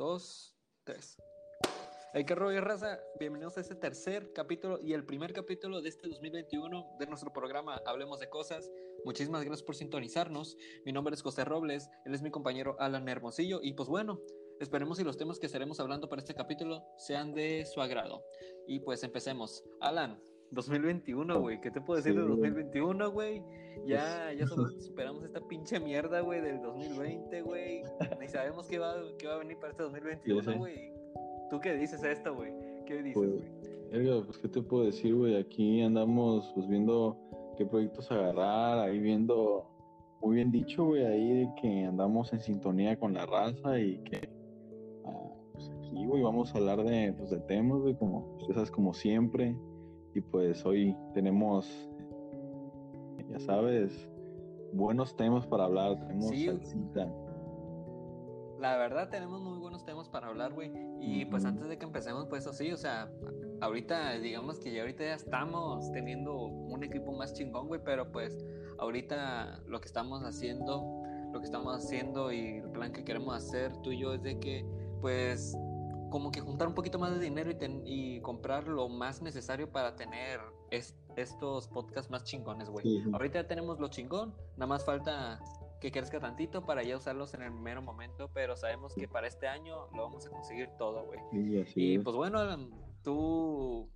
dos, tres. Hay que rollo raza, bienvenidos a este tercer capítulo y el primer capítulo de este 2021 de nuestro programa Hablemos de Cosas. Muchísimas gracias por sintonizarnos. Mi nombre es José Robles, él es mi compañero Alan Hermosillo y pues bueno, esperemos que los temas que estaremos hablando para este capítulo sean de su agrado. Y pues empecemos. Alan, 2021, güey. ¿Qué te puedo decir de 2021, güey? Ya, ya solo superamos esta pinche mierda, güey, del 2020, güey. Ni sabemos qué va, qué va a venir para este 2021, güey. ¿Tú qué dices esto, güey? ¿Qué dices, Pues, güey? Erga, pues, ¿qué te puedo decir, güey? Aquí andamos, pues, viendo qué proyectos agarrar, ahí viendo, muy bien dicho, güey, ahí de que andamos en sintonía con la raza y que, ah, pues, aquí, güey, vamos a hablar de, pues, de temas, güey, como, pues, ya sabes, como siempre. Y, pues, hoy tenemos, ya sabes, buenos temas para hablar, tenemos Sí. salsita. La verdad tenemos muy buenos temas para hablar, güey. Y pues antes de que empecemos, pues eso sí, o sea, ahorita digamos que ya ahorita ya estamos teniendo un equipo más chingón, güey, pero pues ahorita lo que estamos haciendo, lo que estamos haciendo y el plan que queremos hacer tú y yo es de que pues como que juntar un poquito más de dinero y, ten- y comprar lo más necesario para tener es- estos podcasts más chingones, güey. Sí, sí. Ahorita ya tenemos lo chingón, nada más falta que crezca tantito para ya usarlos en el mero momento, pero sabemos que para este año lo vamos a conseguir todo, güey. Y así Y es. pues bueno, Alan, tú,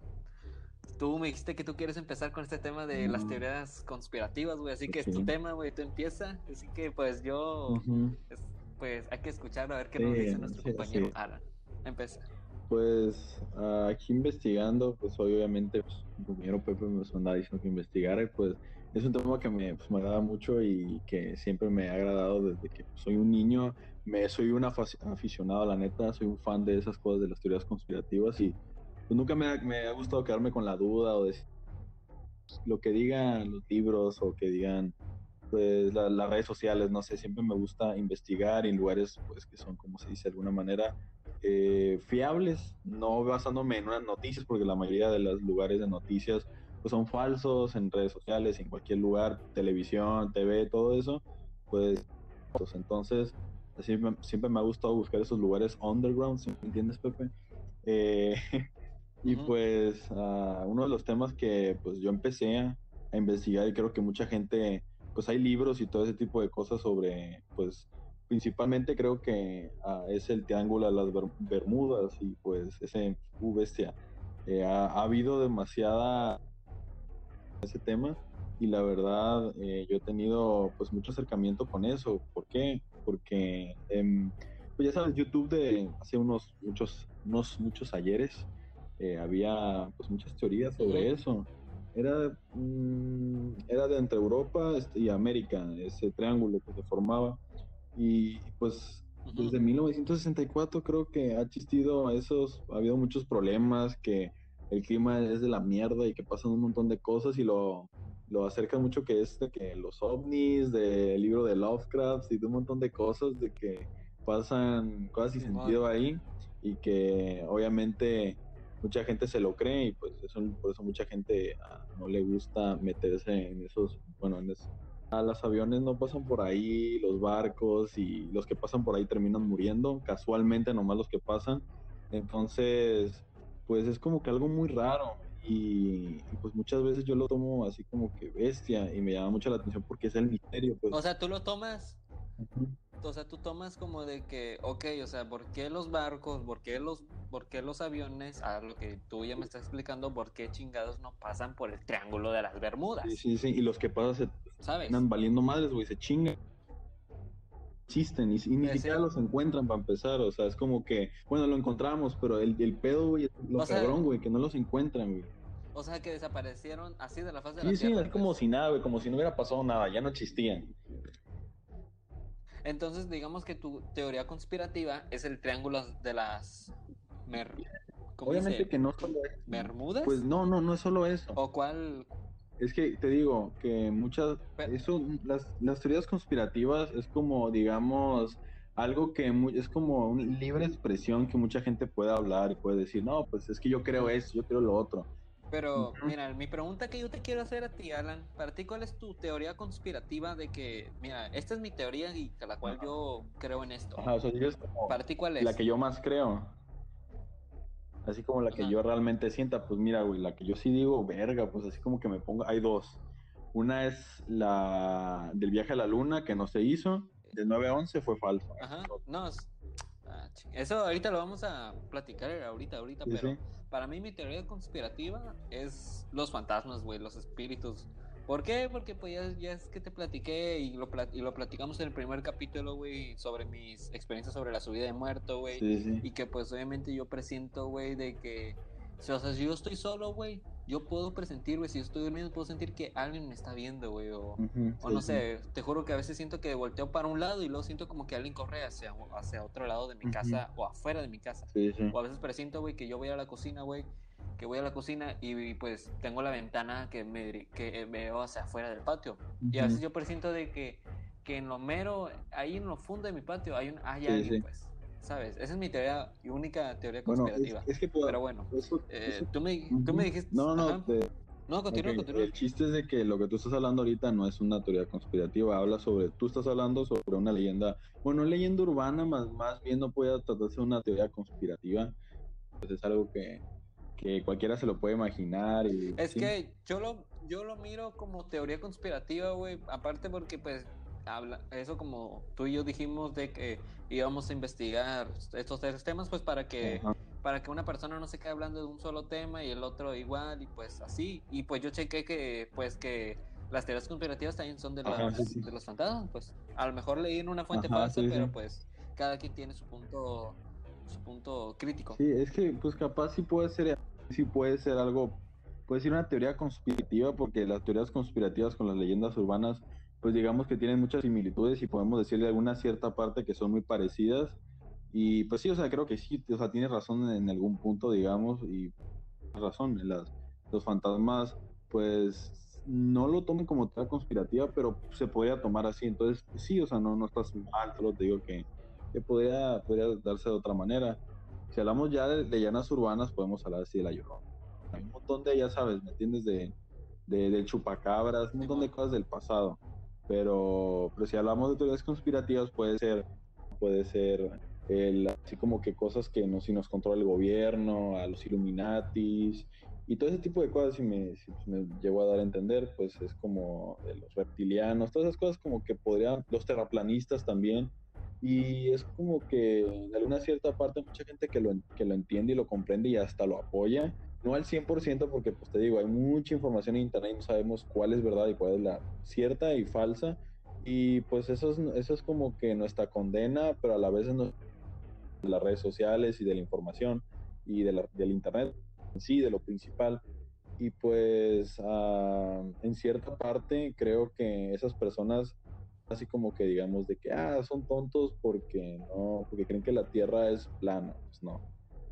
tú me dijiste que tú quieres empezar con este tema de las Mm. teorías conspirativas, güey, así que es tu Sí. tema, güey, tú empieza, así que pues yo, es- pues hay que escuchar a ver qué Sí, nos dice nuestro sí, compañero sí. Alan. Empieza. Pues aquí investigando, pues obviamente pues, mi compañero Pepe me andaba diciendo que investigara pues es un tema que me, pues, me agrada mucho y que siempre me ha agradado desde que soy un niño, me soy un aficionado, la neta, soy un fan de esas cosas, de las teorías conspirativas y pues, nunca me ha, me ha gustado quedarme con la duda o decir lo que digan los libros o que digan pues la- las redes sociales, no sé, siempre me gusta investigar en lugares pues que son, como se dice de alguna manera, eh, fiables, no basándome en unas noticias, porque la mayoría de los lugares de noticias pues, son falsos en redes sociales, en cualquier lugar, televisión, TV, todo eso, pues, entonces me- siempre me ha gustado buscar esos lugares underground, me entiendes, Pepe. Eh, y pues ah, uno de los temas que pues yo empecé a, a investigar y creo que mucha gente, pues hay libros y todo ese tipo de cosas sobre, pues principalmente creo que ah, es el triángulo de las Ber- Bermudas y pues ese, uh, bestia, Eh, ha, ha habido demasiada ese tema y la verdad eh, yo he tenido pues mucho acercamiento con eso. ¿Por qué? Porque em, pues ya sabes, YouTube de hace unos muchos, unos muchos ayeres eh, había pues muchas teorías sobre eso. Era, mm, era de entre Europa este, y América, ese triángulo que se formaba. Y pues Ujú. desde 1964 creo que ha existido esos, ha habido muchos problemas, que el clima es de la mierda y que pasan un montón de cosas y lo, lo acerca mucho que es de que los ovnis, del libro de Lovecraft y de un montón de cosas, de que pasan cosas sin sentido ahí y que obviamente mucha gente se lo cree y pues eso, por eso mucha gente ah, no le gusta meterse en esos, bueno, en eso. Los aviones no pasan por ahí, los barcos y los que pasan por ahí terminan muriendo, casualmente nomás los que pasan. Entonces, pues es como que algo muy raro y, pues muchas veces yo lo tomo así como que bestia y me llama mucho la atención porque es el misterio. Pues. O sea, tú lo tomas. O sea, tú tomas como de que, ok, o sea, ¿por qué los barcos, por qué los, por qué los aviones, a lo que tú ya me estás explicando, por qué chingados no pasan por el triángulo de las Bermudas? Sí, sí, sí, y los que pasan se ¿Sabes? terminan valiendo madres, güey, se chingan. Existen y, y ni Eh, siquiera sí. los encuentran para empezar, o sea, es como que, bueno, lo encontramos, pero el, el pedo, güey, lo O sea- cabrón, güey, que no los encuentran, güey. O sea, que desaparecieron así de la faz de la Sí, sí, es como pues. si nada, güey, como si no hubiera pasado nada, ya no existían. Entonces, digamos que tu teoría conspirativa es el triángulo de las... Mer... ¿Cómo Obviamente dice? que no solo es. ¿Bermudas? Pues no, no, no es solo eso. ¿O cuál? Es que te digo que muchas, Pero- eso, las, las teorías conspirativas es como, digamos, algo que mu- es como una libre expresión que mucha gente puede hablar y puede decir, no, pues es que yo creo esto, yo creo lo otro. Pero, mira, mi pregunta que yo te quiero hacer a ti, Alan, para ti, ¿cuál es tu teoría conspirativa de que, mira, esta es mi teoría y a la cual yo creo en esto? Ajá, o sea, dices como para ti, ¿cuál es? la que yo más creo. Así como la que yo realmente sienta, pues mira, güey, la que yo sí digo, verga, pues así como que me pongo, hay dos. Una es la del viaje a la luna que no se hizo, del 9-11 fue falso. Ajá, no, es- ah, eso ahorita lo vamos a platicar ahorita, ahorita, Sí, pero sí. Para mí mi teoría conspirativa es los fantasmas, güey, los espíritus. ¿Por qué? Porque pues ya, ya es que te platiqué y lo, plat- y lo platicamos en el primer capítulo, güey, sobre mis experiencias sobre la subida de muerto, güey. Sí, sí. Y que pues obviamente yo presiento, güey, de que, o sea, si yo estoy solo, güey, yo puedo presentir, güey, si yo estoy durmiendo, puedo sentir que alguien me está viendo, güey, o... Ujú, O sí, no sí. sé, te juro que a veces siento que volteo para un lado y luego siento como que alguien corre hacia, hacia otro lado de mi casa o afuera de mi casa. Sí. O a veces presiento, güey, que yo voy a la cocina, güey, que voy a la cocina y, y, pues tengo la ventana que me que eh, veo hacia afuera del patio. Y a veces yo presiento de que, que en lo mero, ahí en lo fondo de mi patio hay, un, hay alguien, pues, ¿sabes? Esa es mi teoría única teoría Bueno, es, conspirativa. es que pues, Pero bueno, eso- eh, eso- tú, me, tú me dijiste... No, no, ajá. te- no, continúa, ok, continúa. El chiste es de que lo que tú estás hablando ahorita no es una teoría conspirativa, habla sobre, tú estás hablando sobre una leyenda, bueno, leyenda urbana, más, más bien no puede tratarse de una teoría conspirativa, pues es algo que, que cualquiera se lo puede imaginar y... Es sí. que yo lo, yo lo miro como teoría conspirativa, güey. Aparte porque, pues, habla, eso como tú y yo dijimos de que íbamos a investigar estos tres temas, pues, para que, para que una persona no se quede hablando de un solo tema y el otro igual, y pues así. Y pues yo chequé que, pues, que las teorías conspirativas también son de, Ajá, las- sí, sí. de los fantasmas, pues. A lo mejor leí en una fuente Ajá, falsa, sí, pero pues cada quien tiene su punto, su punto crítico. Sí, es que pues capaz sí puede ser, sí puede ser algo, puede ser una teoría conspirativa, porque las teorías conspirativas con las leyendas urbanas, pues digamos que tienen muchas similitudes y podemos decirle alguna cierta parte que son muy parecidas. Y pues sí, o sea, creo que sí, o sea, tienes razón en algún punto, digamos, y razón, las, los fantasmas, pues no lo tomen como teoría conspirativa, pero se podría tomar así. Entonces, sí, o sea, no, no estás mal, solo te digo que, que podría, podría darse de otra manera. Si hablamos ya de leyendas urbanas, podemos hablar así de la llorona. Hay un montón de, ya sabes, ¿me entiendes? De, de, de chupacabras, un montón de cosas del pasado. Pero, pero si hablamos de teorías conspirativas, puede ser, puede ser el, así como que cosas que no, si nos controla el gobierno, a los Illuminatis y todo ese tipo de cosas, si me, si me llegó a dar a entender, pues es como de los reptilianos, todas esas cosas como que podrían, los terraplanistas también, y es como que de alguna cierta parte mucha gente que lo, que lo entiende y lo comprende y hasta lo apoya, no al 100% porque pues te digo, hay mucha información en internet y no sabemos cuál es verdad y cuál es la cierta y falsa, y pues eso es, eso es como que nuestra condena, pero a la vez de las redes sociales y de la información y de del internet en sí, de lo principal. Y pues ah, en cierta parte creo que esas personas así como que digamos de que ah, son tontos porque no, porque creen que la Tierra es plana, pues no.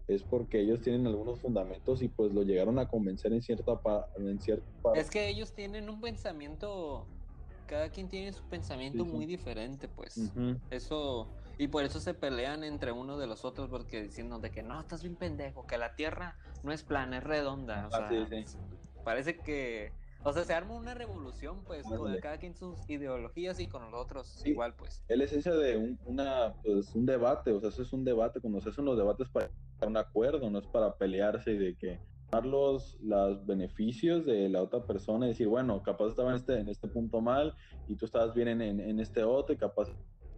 Es porque ellos tienen algunos fundamentos y pues lo llegaron a convencer en cierta en cierta. Es que ellos tienen un pensamiento, cada quien tiene su pensamiento Sí, sí. muy diferente, pues. Eso, y por eso se pelean entre uno de los otros, porque diciendo de que no, estás bien pendejo, que la Tierra no es plana, es redonda. O Ah, sea, sí, sí. parece que, o sea, se arma una revolución, pues, con cada quien sus ideologías y con los otros Sí. igual, pues. es la esencia de un, una, pues, un debate, o sea, eso es un debate, cuando se hacen los debates para un acuerdo, no es para pelearse y de que dar los, los beneficios de la otra persona y decir, bueno, capaz estaba en este, en este punto mal y tú estabas bien en, en, este otro y capaz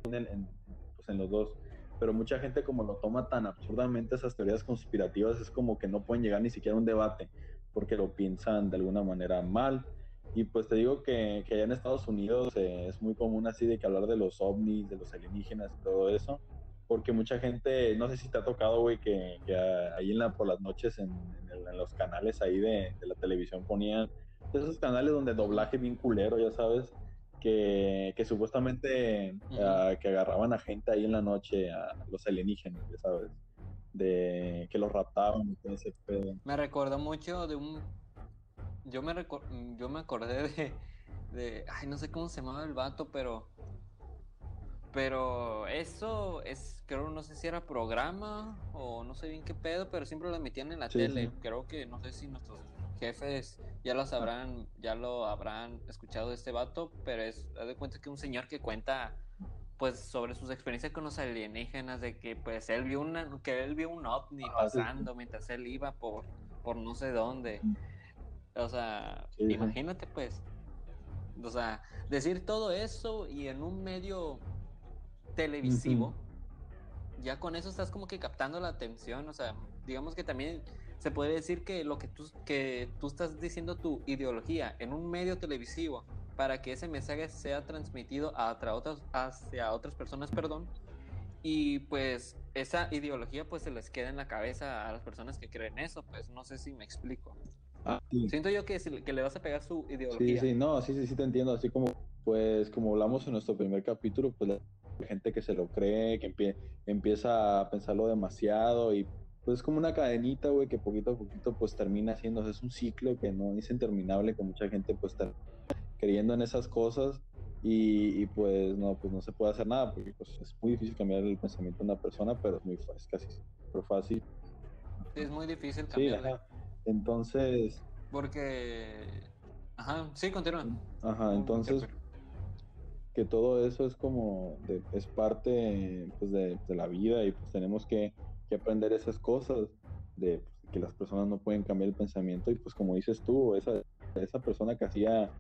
en, en, pues, en los dos. Pero mucha gente como lo toma tan absurdamente esas teorías conspirativas es como que no pueden llegar ni siquiera a un debate porque lo piensan de alguna manera mal. Y pues te digo que, que allá en Estados Unidos eh, es muy común así de que hablar de los ovnis, de los alienígenas todo eso, porque mucha gente, no sé si te ha tocado, güey, que, que ahí en la, por las noches en, en el- en los canales ahí de, de la televisión ponían esos canales donde doblaje bien culero, ya sabes, que, que supuestamente ah, que agarraban a gente ahí en la noche, a los alienígenas, ya sabes, de que los raptaban y todo ese pedo. Me recordó mucho de un, yo me recor- yo me acordé de, de, ay, no sé cómo se llamaba el vato, pero Pero eso es, creo, no sé si era programa o no sé bien qué pedo, pero siempre lo emitían en la tele. Creo que no sé si nuestros jefes ya lo sabrán, ya lo habrán escuchado de este vato, pero es, haz de cuenta que un señor que cuenta pues sobre sus experiencias con los alienígenas, de que pues él vio una, que él vio un ovni ah, pasando mientras él iba por, por no sé dónde. O sea, imagínate pues. O sea, decir todo eso y en un medio televisivo, ya con eso estás como que captando la atención. O sea, digamos que también se puede decir que lo que tú, que tú estás diciendo tu ideología en un medio televisivo para que ese mensaje sea transmitido a otras, hacia otras personas, perdón, y pues esa ideología pues se les queda en la cabeza a las personas que creen eso, pues no sé si me explico. Ah, Siento yo que, que le vas a pegar su ideología. Sí, sí, no, sí, sí, sí te entiendo, así como pues como hablamos en nuestro primer capítulo, pues gente que se lo cree, que empieza a pensarlo demasiado y pues es como una cadenita, güey, que poquito a poquito pues termina haciéndose, es un ciclo que no es interminable, que mucha gente pues está creyendo en esas cosas y, pues no, pues no se puede hacer nada porque pues es muy difícil cambiar el pensamiento de una persona, pero es muy fácil, casi súper fácil. es muy difícil cambiarlo. Sí, Entonces... Porque... Ajá, sí, continúa. Ajá, entonces... Que todo eso es como, es parte pues, de, de, la vida y pues tenemos que, que aprender esas cosas, de pues, que las personas no pueden cambiar el pensamiento y pues como dices tú, esa, esa persona que hacía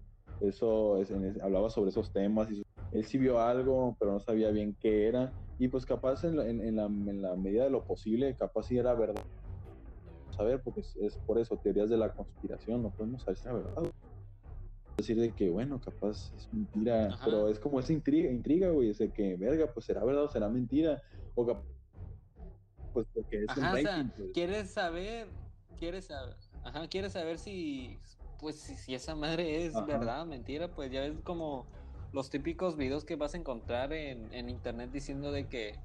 eso es, hablaba sobre esos temas y él sí vio algo, pero no sabía bien qué era. Y pues capaz en la, en, la, en la medida de lo posible, capaz sí era verdad. Saber, porque es, por eso, teorías de la conspiración, no podemos saber si era verdad. Decir de que, bueno, capaz es mentira, pero es como esa intriga, intriga, güey, es de que, verga, pues será verdad o será mentira. O capaz, pues porque es un rating, pues. Quieres saber, quieres saber, ajá, quieres saber si pues si, esa madre es verdad, mentira, pues ya ves como los típicos videos que vas a encontrar en, en, internet diciendo de que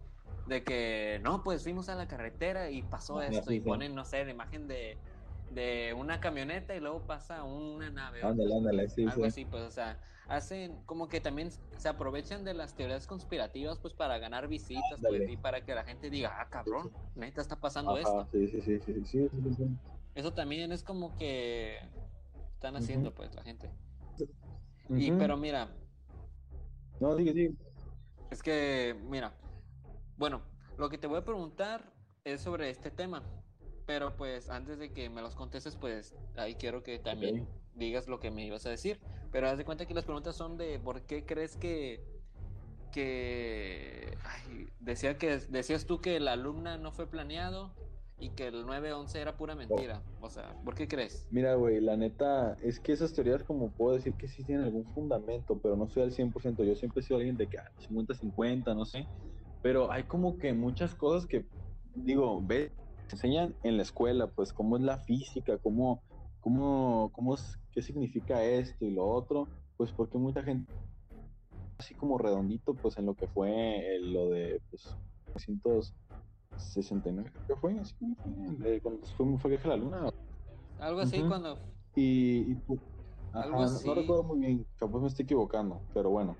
de que no, pues fuimos a la carretera y pasó esto y ponen, no sé, la imagen de, de una camioneta y luego pasa una nave. Ándale, ándale, algo así, pues, o sea, hacen como que también se aprovechan de las teorías conspirativas, pues, para ganar visitas, pues, y para que la gente diga, ah, cabrón, neta está pasando esto. Sí, sí, sí, sí, sí, Eso también es como que están haciendo, pues, la gente. Y, pero mira. No, sigue, sigue. Es que, mira, bueno, lo que te voy a preguntar es sobre este tema. Pero pues antes de que me los contestes, pues ahí quiero que también digas lo que me ibas a decir. Pero haz de cuenta que las preguntas son de por qué crees que que ay, decía que decías tú que la alumna no fue planeado y que el 9-11 era pura mentira. O sea, ¿por qué crees? Mira, güey, la neta, es que esas teorías, como puedo decir que sí tienen algún fundamento, pero no soy al 100%. Yo siempre he sido alguien de que 50-50, ah, no sé. Pero hay como que muchas cosas que, digo, ves, enseñan en la escuela, pues, cómo es la física, cómo, cómo, cómo es, qué significa esto y lo otro. Pues, porque mucha gente, así como redondito, pues, en lo que fue lo de, pues, 69, creo que fue, así fue, cuando fue, fue viaje a la luna. Algo así cuando... Y, pues, no recuerdo muy bien, capaz me estoy equivocando, pero bueno.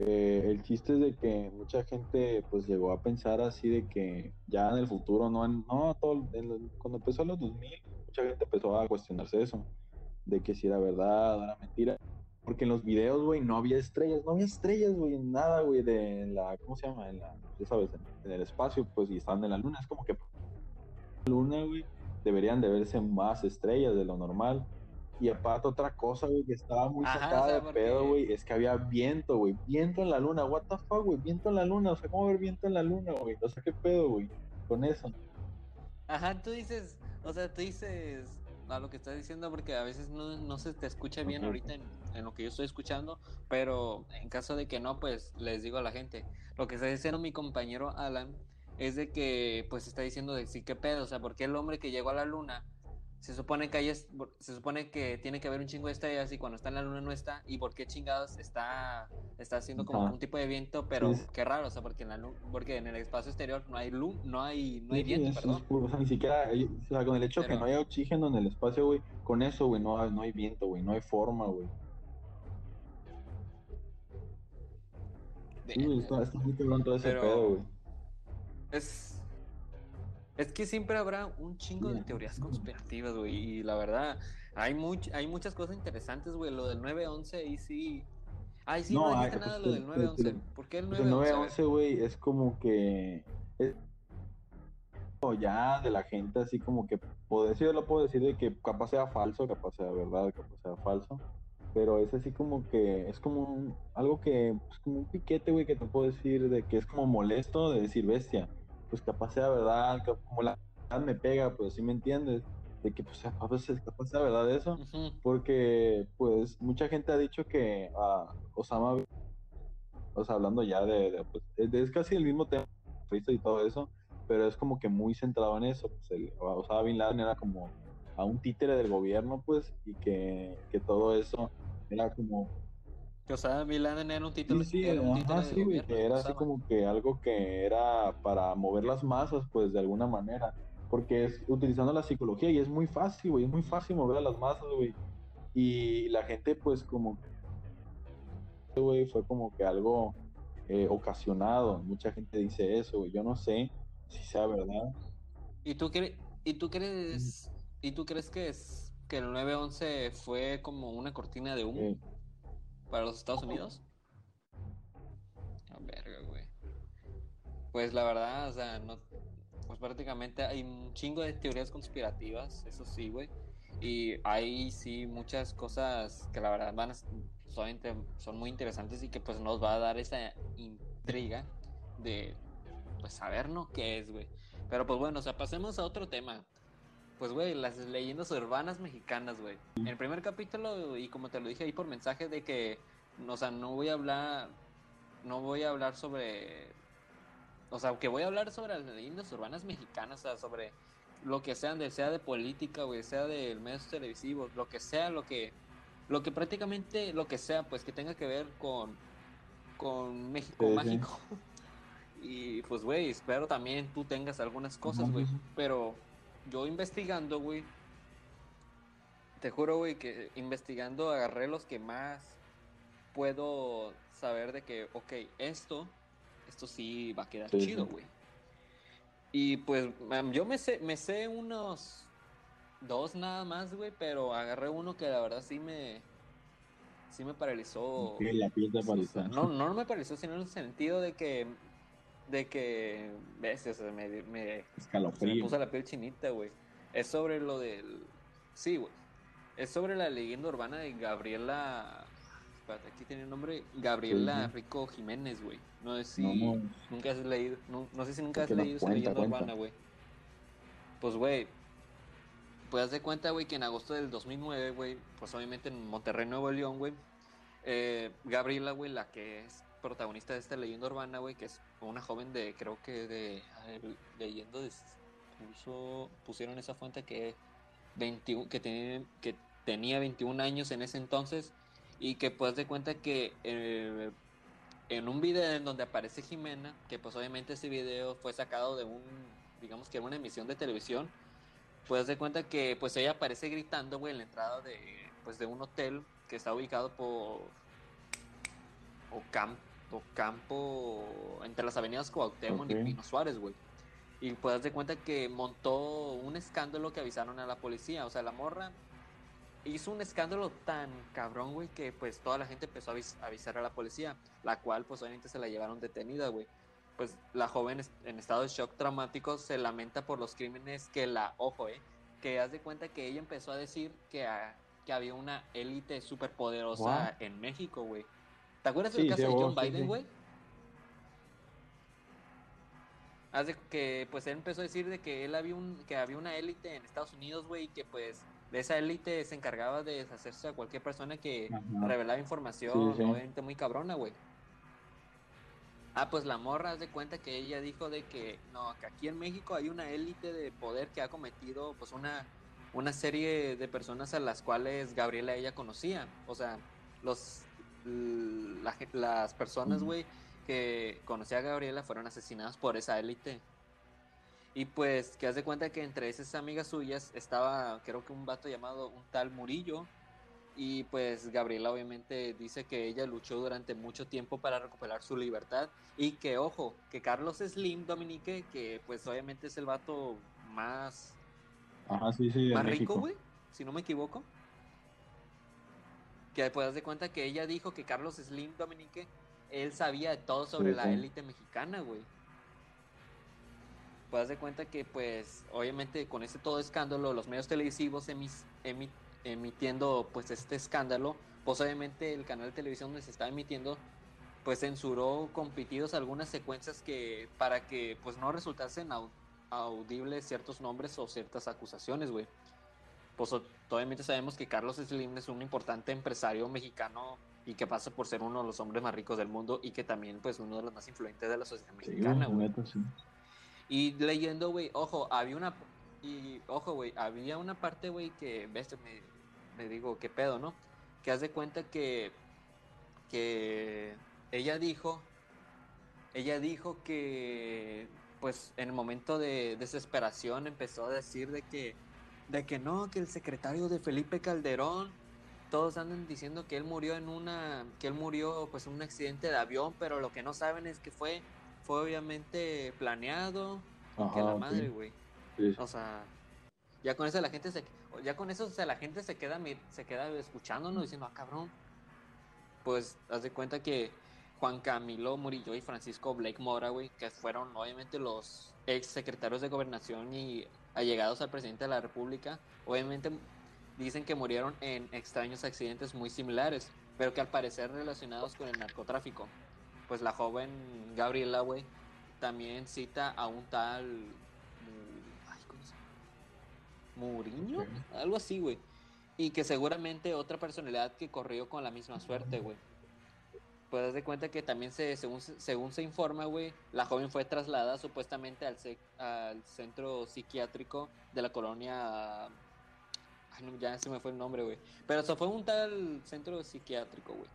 Eh, el chiste es de que mucha gente pues llegó a pensar así de que ya en el futuro, no, no todo, cuando empezó los 2000, mucha gente empezó a cuestionarse eso, de que si era verdad o era mentira. Porque en los videos, güey, no había estrellas, no había estrellas, güey, nada, güey, de la, ¿cómo se llama? En la, ya sabes, en, el espacio, pues, y estaban en la luna. Es como que la luna, güey, deberían de verse más estrellas de lo normal. Y aparte otra cosa, güey, que estaba muy sacada de pedo, güey, es que había viento, güey, viento en la luna, what the fuck, güey, viento en la luna, o sea, ¿cómo ver viento en la luna, güey? O sea, ¿qué pedo, güey, con eso? Ajá, tú dices, o sea, tú dices a lo que estás diciendo porque a veces no, no se te escucha bien ahorita en, en, lo que yo estoy escuchando, pero en caso de que no, pues les digo a la gente, lo que está diciendo mi compañero Alan es de que pues está diciendo de sí qué pedo, o sea, porque el hombre que llegó a la luna se supone que hay se supone que tiene que haber un chingo de estrellas y cuando está en la luna no está y por qué chingados está está haciendo como un tipo de viento pero qué raro o sea porque en la porque en el espacio exterior no hay luz no hay no hay viento perdón. o sea, ni siquiera o sea, con el hecho de que no hay oxígeno en el espacio güey con eso güey no, no hay viento güey no hay forma güey. Sí, está, está muy cabrón todo ese Pero- pedo, güey. Es. Es que siempre habrá un chingo de teorías conspirativas, güey. Y la verdad, hay, much, hay muchas cosas interesantes, güey. Lo del 9-11 ahí sí. Ay, sí, no, No, dijiste ay, nada de pues, lo del te- 9-11. ¿Por qué el Pues el 9-11? 911, güey, es como que. Es ya de la gente, así como que. Puedo decir, yo lo puedo decir de que capaz sea falso, capaz sea verdad, capaz sea falso. Pero es así como que. Es como un- algo que. Pues como un piquete, güey, que te puedo decir de que es como molesto de decir bestia. Pues capaz sea verdad, como la verdad me pega, pues sí me entiendes. De que, pues, a veces capaz sea verdad eso. Porque, pues, mucha gente ha dicho que ah, Osama, o sea, hablando ya de, de, pues, es, casi el mismo tema, y todo eso, pero es como que muy centrado en eso. Pues, el, Osama Bin Laden era como a un títere del gobierno, pues, y que, que todo eso era como Que, o sea, Bin Laden era un título, Sí, sí, era un ajá, sí, gobierno, que era así como que algo que era para mover las masas, pues de alguna manera, porque es utilizando la psicología y es muy fácil, güey, es muy fácil mover a las masas, güey, y la gente, pues como güey, fue como que algo eh, ocasionado, mucha gente dice eso, güey, yo no sé si sea verdad, ¿Y tú, cre- y tú crees y tú crees que es que el 9-11 fue como una cortina de humo eh, para los Estados Unidos? A verga, güey. Pues la verdad, o sea, no pues prácticamente hay un chingo de teorías conspirativas, eso sí, güey. Y hay sí muchas cosas que la verdad van a, son, son muy interesantes y que pues nos va a dar esa intriga de pues saber, ¿no? ¿Qué es, güey? Pero pues bueno, o sea, pasemos a otro tema. Pues, güey, las leyendas urbanas mexicanas, güey. En el primer capítulo, y como te lo dije ahí por mensaje, de que, o sea, no voy a hablar, no voy a hablar sobre, o sea, que voy a hablar sobre las leyendas urbanas mexicanas, o sea, sobre lo que sean, de, sea de política, güey, sea de medios televisivos, lo que sea, lo que, lo que prácticamente, lo que sea, pues que tenga que ver con, con México Sí, sí. mágico. Y pues, güey, espero también tú tengas algunas cosas, güey. Pero yo investigando, güey, te juro, güey, que investigando agarré los que más puedo saber de que, ok, esto, esto sí va a quedar Sí, chido, sí. güey. Y pues yo me sé, me sé unos dos nada más, güey, pero agarré uno que la verdad sí me, sí me paralizó. sí, la piel paliza. no, no me pareció, sino en el sentido de que, de que, ves, o sea, me, me, me puso la piel chinita, güey. Es sobre lo del, sí, güey. Es sobre la leyenda urbana de Gabriela, espérate, aquí tiene el nombre, Gabriela Sí, sí. Rico Jiménez, güey. No sé si No, nunca has leído, no, no sé si nunca has leído esa leyenda cuenta. urbana, güey. Pues, güey, pues haz de cuenta, güey, que en agosto del 2009, güey, pues obviamente en Monterrey, Nuevo León, güey, eh, Gabriela, güey, la que es protagonista de esta leyenda urbana, güey, que es una joven de, creo que de, ver, leyendo, puso, pusieron esa fuente que, 21, que, tenía, que tenía 21 años en ese entonces y que pues de cuenta que eh, en un video en donde aparece Jimena, que pues obviamente ese video fue sacado de un, digamos que era una emisión de televisión, pues de cuenta que pues ella aparece gritando, güey, en la entrada de, pues de un hotel que está ubicado por Ocampo, Ocampo entre las avenidas Cuauhtémoc Ok. y Pino Suárez, güey. Y pues de cuenta que montó un escándalo que avisaron a la policía, o sea, la morra hizo un escándalo tan cabrón, güey, que pues toda la gente empezó a avis- avisar a la policía, la cual pues obviamente se la llevaron detenida, güey. Pues la joven en estado de shock traumático se lamenta por los crímenes que la, ojo, eh, que haz de cuenta que ella empezó a decir que, ah, que había una élite súper poderosa en México, güey. ¿Te acuerdas del Sí, caso sí, de oh, John sí, Biden, sí. güey? Hace que pues él empezó a decir de que él había un que había una élite en Estados Unidos, güey, y que pues de esa élite se encargaba de deshacerse a cualquier persona que Ajá. revelaba información, Sí, sí. obviamente muy cabrona, güey. Ah, pues la morra haz de cuenta que ella dijo de que no, que aquí en México hay una élite de poder que ha cometido pues una una serie de personas a las cuales Gabriela ella conocía, o sea, los la las personas, güey, que conocía a Gabriela fueron asesinadas por esa élite. Y pues, que haz de cuenta que entre esas amigas suyas estaba, creo que un vato llamado un tal Murillo. Y pues Gabriela obviamente dice que ella luchó durante mucho tiempo para recuperar su libertad y que, ojo, que Carlos Slim Dominique, que pues obviamente es el vato más, Ajá, sí, sí, de más rico, güey, si no me equivoco. Que pues de cuenta que ella dijo que Carlos Slim Dominique, él sabía de todo sobre Sí, la sí. élite mexicana, güey. Pues de cuenta que pues obviamente con este todo escándalo, los medios televisivos emis- emi- emitiendo pues este escándalo, pues obviamente el canal de televisión donde se está emitiendo pues censuró con pitidos algunas secuencias que para que pues no resultasen au- audibles ciertos nombres o ciertas acusaciones, güey. Pues obviamente sabemos que Carlos Slim es un importante empresario mexicano y que pasa por ser uno de los hombres más ricos del mundo y que también pues uno de los más influyentes de la sociedad Sí, mexicana, güey, sí. Y leyendo, güey, ojo, había una. Y ojo, güey, había una parte, güey, que. Ves, me, me digo, ¿qué pedo, no? Que haz de cuenta que. Que. Ella dijo. Ella dijo que. Pues en el momento de desesperación empezó a decir de que. De que no, que el secretario de Felipe Calderón. Todos andan diciendo que él murió en una. Que él murió, pues, en un accidente de avión, pero lo que no saben es que fue fue obviamente planeado, Ajá, que la madre, güey. Sí, sí. O sea, ya con eso la gente se ya con eso o sea, la gente se queda se queda escuchándonos diciendo, "Ah, cabrón." Pues haz de cuenta que Juan Camilo Murillo y Francisco Blake Mora, güey, que fueron obviamente los ex secretarios de gobernación y allegados al presidente de la República, obviamente dicen que murieron en extraños accidentes muy similares, pero que al parecer relacionados con el narcotráfico. Pues la joven Gabriela, güey, también cita a un tal. Mu- ay, ¿cómo se llama? ¿Muriño? Algo así, güey. Y que seguramente otra personalidad que corrió con la misma suerte, güey. Pues haz de cuenta que también se, según, se- según se informa, güey, la joven fue trasladada supuestamente al, ce- al centro psiquiátrico de la colonia. Ay, no, ya se me fue el nombre, güey. Pero eso fue un tal centro psiquiátrico, güey.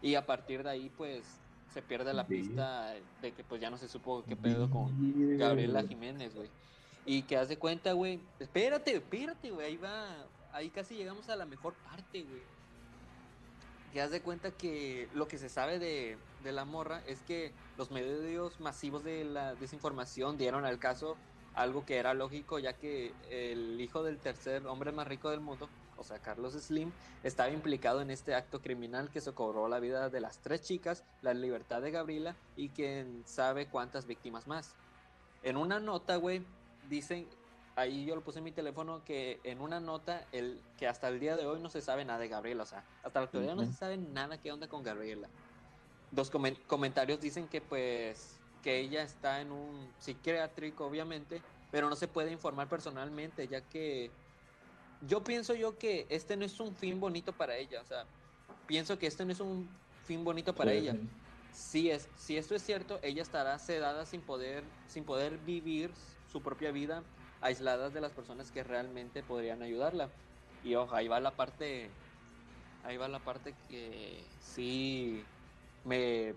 Y a partir de ahí, pues, se pierde la Sí. pista de que pues ya no se supo qué pedo con. Gabriela Jiménez, güey. Y que haz de cuenta, güey. Espérate, espérate, güey. Ahí va. Ahí casi llegamos a la mejor parte, güey. Que haz de cuenta que lo que se sabe de, de la morra es que los medios masivos de la desinformación dieron al caso algo que era lógico, ya que el hijo del tercer hombre más rico del mundo, o sea, Carlos Slim, estaba implicado en este acto criminal que socorró la vida de las tres chicas, la libertad de Gabriela y quién sabe cuántas víctimas más. En una nota, güey, dicen, ahí yo lo puse en mi teléfono, que en una nota, el, que hasta el día de hoy no se sabe nada de Gabriela, o sea, hasta la actualidad no Ujú. se sabe nada qué onda con Gabriela. Dos comen- comentarios dicen que pues que ella está en un psiquiátrico, obviamente, pero no se puede informar personalmente, ya que yo pienso yo que este no es un fin bonito para ella, o sea, pienso que este no es un fin bonito para Sí, ella. sí. Si, es, si esto es cierto, ella estará sedada sin poder, sin poder vivir su propia vida, aislada de las personas que realmente podrían ayudarla. Y ojo, ahí va la parte, ahí va la parte que sí me,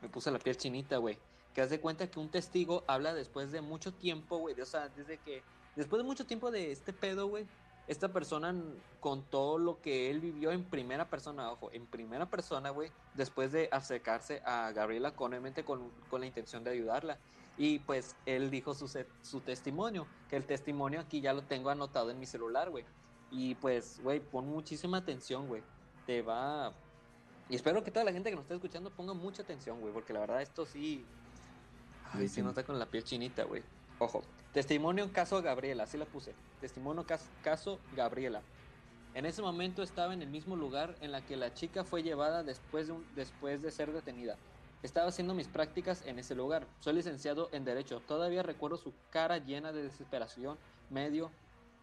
me puse la piel chinita, güey. Que haz cuenta que un testigo habla después de mucho tiempo, güey. O sea, desde que, después de mucho tiempo de este pedo, güey, esta persona contó lo que él vivió en primera persona, ojo, en primera persona, güey, después de acercarse a Gabriela con, con, con la intención de ayudarla. Y pues él dijo su, se- su testimonio, que el testimonio aquí ya lo tengo anotado en mi celular, güey. Y pues, güey, pon muchísima atención, güey. Te va... Y espero que toda la gente que nos esté escuchando ponga mucha atención, güey, porque la verdad esto sí... Ay, Sí, sí. nota con la piel chinita, güey. Ojo, testimonio caso Gabriela, así la puse. Testimonio cas- caso Gabriela. En ese momento estaba en el mismo lugar en la que la chica fue llevada después de, un- después de ser detenida. Estaba haciendo mis prácticas en ese lugar. Soy licenciado en Derecho. Todavía recuerdo su cara llena de desesperación, medio,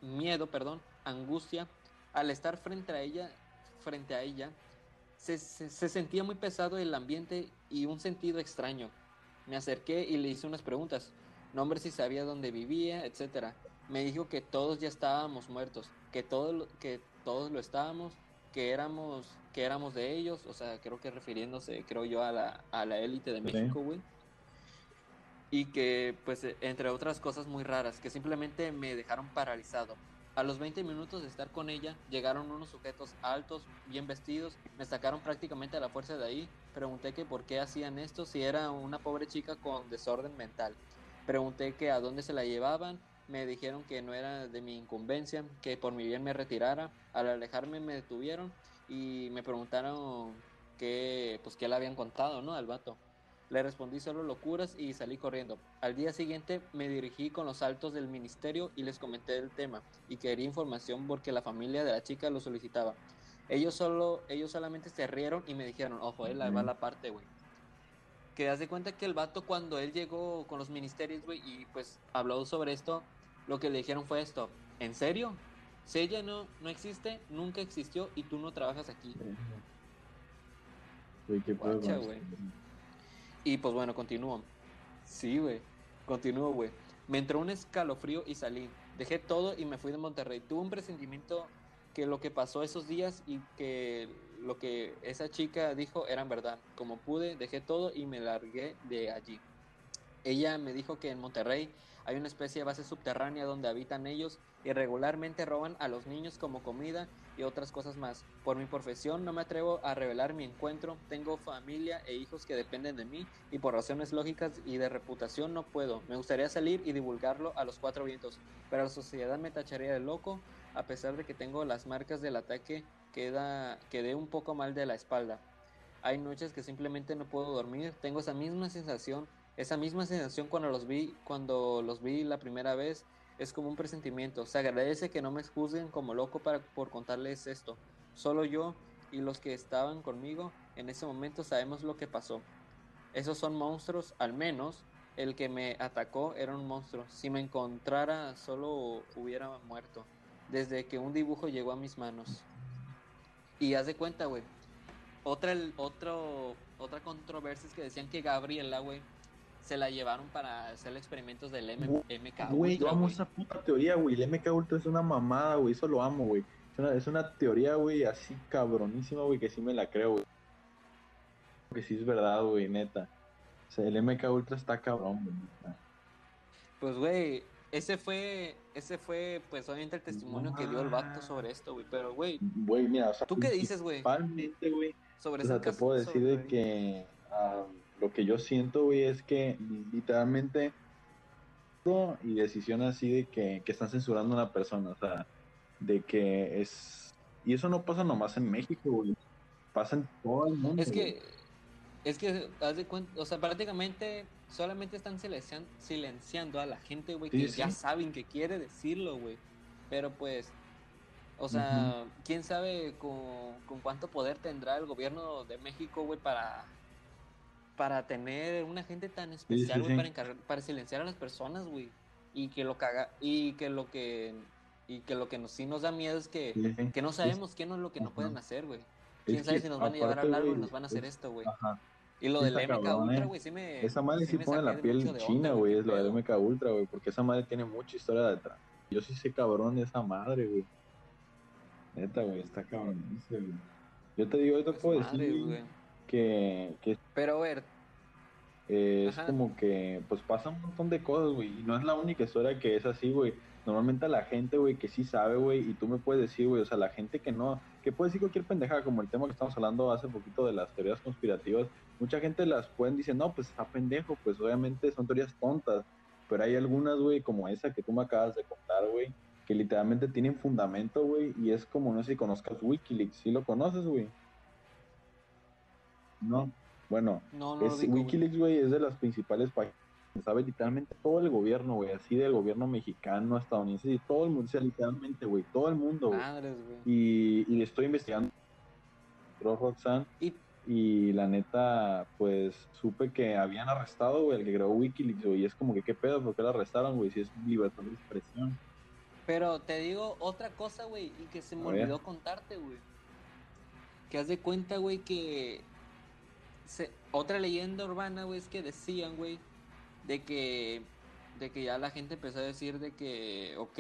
miedo, perdón, angustia. Al estar frente a ella, frente a ella, se, se- se sentía muy pesado el ambiente y un sentido extraño. Me acerqué y le hice unas preguntas. Nombre si sabía dónde vivía, etcétera. Me dijo que todos ya estábamos muertos, que todos lo- que todos lo estábamos, que éramos que éramos de ellos, o sea, creo que refiriéndose, creo yo a la a la élite de. México, güey. Y que pues eh, entre otras cosas muy raras, que simplemente me dejaron paralizado. A los 20 minutos de estar con ella, llegaron unos sujetos altos, bien vestidos, me sacaron prácticamente a la fuerza de ahí. Pregunté que por qué hacían esto si era una pobre chica con desorden mental. Pregunté que a dónde se la llevaban, me dijeron que no era de mi incumbencia, que por mi bien me retirara. Al alejarme me detuvieron y me preguntaron qué, pues, qué le habían contado, ¿no? Al vato. Le respondí solo locuras y salí corriendo. Al día siguiente me dirigí con los altos del ministerio y les comenté el tema y quería información porque la familia de la chica lo solicitaba. Ellos solo, ellos solamente se rieron y me dijeron, ojo, él va la parte, güey. Que das de cuenta que el vato cuando él llegó con los ministerios, güey, y pues habló sobre esto, lo que le dijeron fue esto, ¿en serio? Si ella no, no existe, nunca existió y tú no trabajas aquí. Güey, qué Guacha, güey. Y pues bueno, continúo. Sí, güey. Continúo, güey. Me entró un escalofrío y salí. Dejé todo y me fui de Monterrey. Tuve un presentimiento que lo que pasó esos días y que lo que esa chica dijo eran verdad. Como pude, dejé todo y me largué de allí. Ella me dijo que en Monterrey hay una especie de base subterránea donde habitan ellos y regularmente roban a los niños como comida y otras cosas más. Por mi profesión no me atrevo a revelar mi encuentro, tengo familia e hijos que dependen de mí y por razones lógicas y de reputación no puedo. Me gustaría salir y divulgarlo a los cuatro vientos, pero la sociedad me tacharía de loco a pesar de que tengo las marcas del ataque queda, quedé un poco mal de la espalda. Hay noches que simplemente no puedo dormir, tengo esa misma sensación esa misma sensación cuando los vi, cuando los vi la primera vez, es como un presentimiento. Se agradece que no me juzguen como loco para, por contarles esto. Solo yo y los que estaban conmigo en ese momento sabemos lo que pasó. Esos son monstruos, al menos el que me atacó era un monstruo. Si me encontrara solo hubiera muerto. Desde que un dibujo llegó a mis manos. Y haz de cuenta, güey. Otra, otra controversia es que decían que Gabriela, güey, se la llevaron para hacer experimentos del M MK Güey, yo amo esa puta teoría, güey. El MK Ultra es una mamada, güey. Eso lo amo, güey. Es una, es una teoría, güey, así cabronísima, güey, que sí me la creo, güey. Que sí es verdad, güey, neta. O sea, el MK Ultra está cabrón, güey. Pues, güey, ese fue, ese fue, pues, obviamente el testimonio que dio el vato sobre esto, güey. Pero, güey, güey, mira, o sea, ¿tú qué dices, güey? Principalmente, güey. Sobre o sea, te puedo decir de que lo que yo siento, güey, es que literalmente y decisión así de que, que están censurando a una persona, o sea, de que es... Y eso no pasa nomás en México, güey. Pasa en todo el mundo. Es que, es que, haz de cuenta, o sea, prácticamente solamente están silenciando, silenciando a la gente, güey, que ya saben que quiere decirlo, güey. Pero pues, o sea, quién sabe con, con, cuánto poder tendrá el gobierno de México, güey, para para tener una gente tan especial, güey, para encargar, para silenciar a las personas, güey. Y que lo caga, y que lo que y que lo que nos, sí nos da miedo es que, que no sabemos qué es lo que no pueden hacer, güey. ¿Quién sabe si nos van a llevar al algo y nos van a hacer esto, güey? Y lo del MK Ultra, eh. güey, sí me... Esa madre sí, pone la piel china, güey, es lo del MK Ultra, güey, porque esa madre tiene mucha historia detrás. Yo sí sé cabrón de esa madre, güey. Neta, güey, está cabrón. Yo te digo, yo te pues puedo decir, que, que Pero a ver, es como que, pues pasa un montón de cosas, güey, y no es la única historia que es así, güey. Normalmente a la gente, güey, que sí sabe, güey, y tú me puedes decir, güey, o sea, la gente que no, que puede decir cualquier pendejada, como el tema que estamos hablando hace poquito de las teorías conspirativas, mucha gente las pueden decir, no, pues está pendejo, pues obviamente son teorías tontas, pero hay algunas, güey, como esa que tú me acabas de contar, güey, que literalmente tienen fundamento, güey, y es como, no sé si conozcas Wikileaks, ¿sí lo conoces, güey? No. Bueno, es, Wikileaks, güey, es de las principales páginas. Sabe literalmente todo el gobierno, güey, así del gobierno mexicano, estadounidense y todo el mundo, o sea, literalmente, güey, todo el mundo, güey. Y, y estoy investigando Roxanne ¿Y? y la neta, pues supe que habían arrestado, güey, el que creó Wikileaks, güey, y es como que qué pedo, ¿por qué lo arrestaron, güey? Si es libertad de expresión. Pero te digo otra cosa, güey, y que se me olvidó contarte, güey. Que haz de cuenta, güey, que otra leyenda urbana, güey, es que decían, güey, de que, de que ya la gente empezó a decir de que, ok,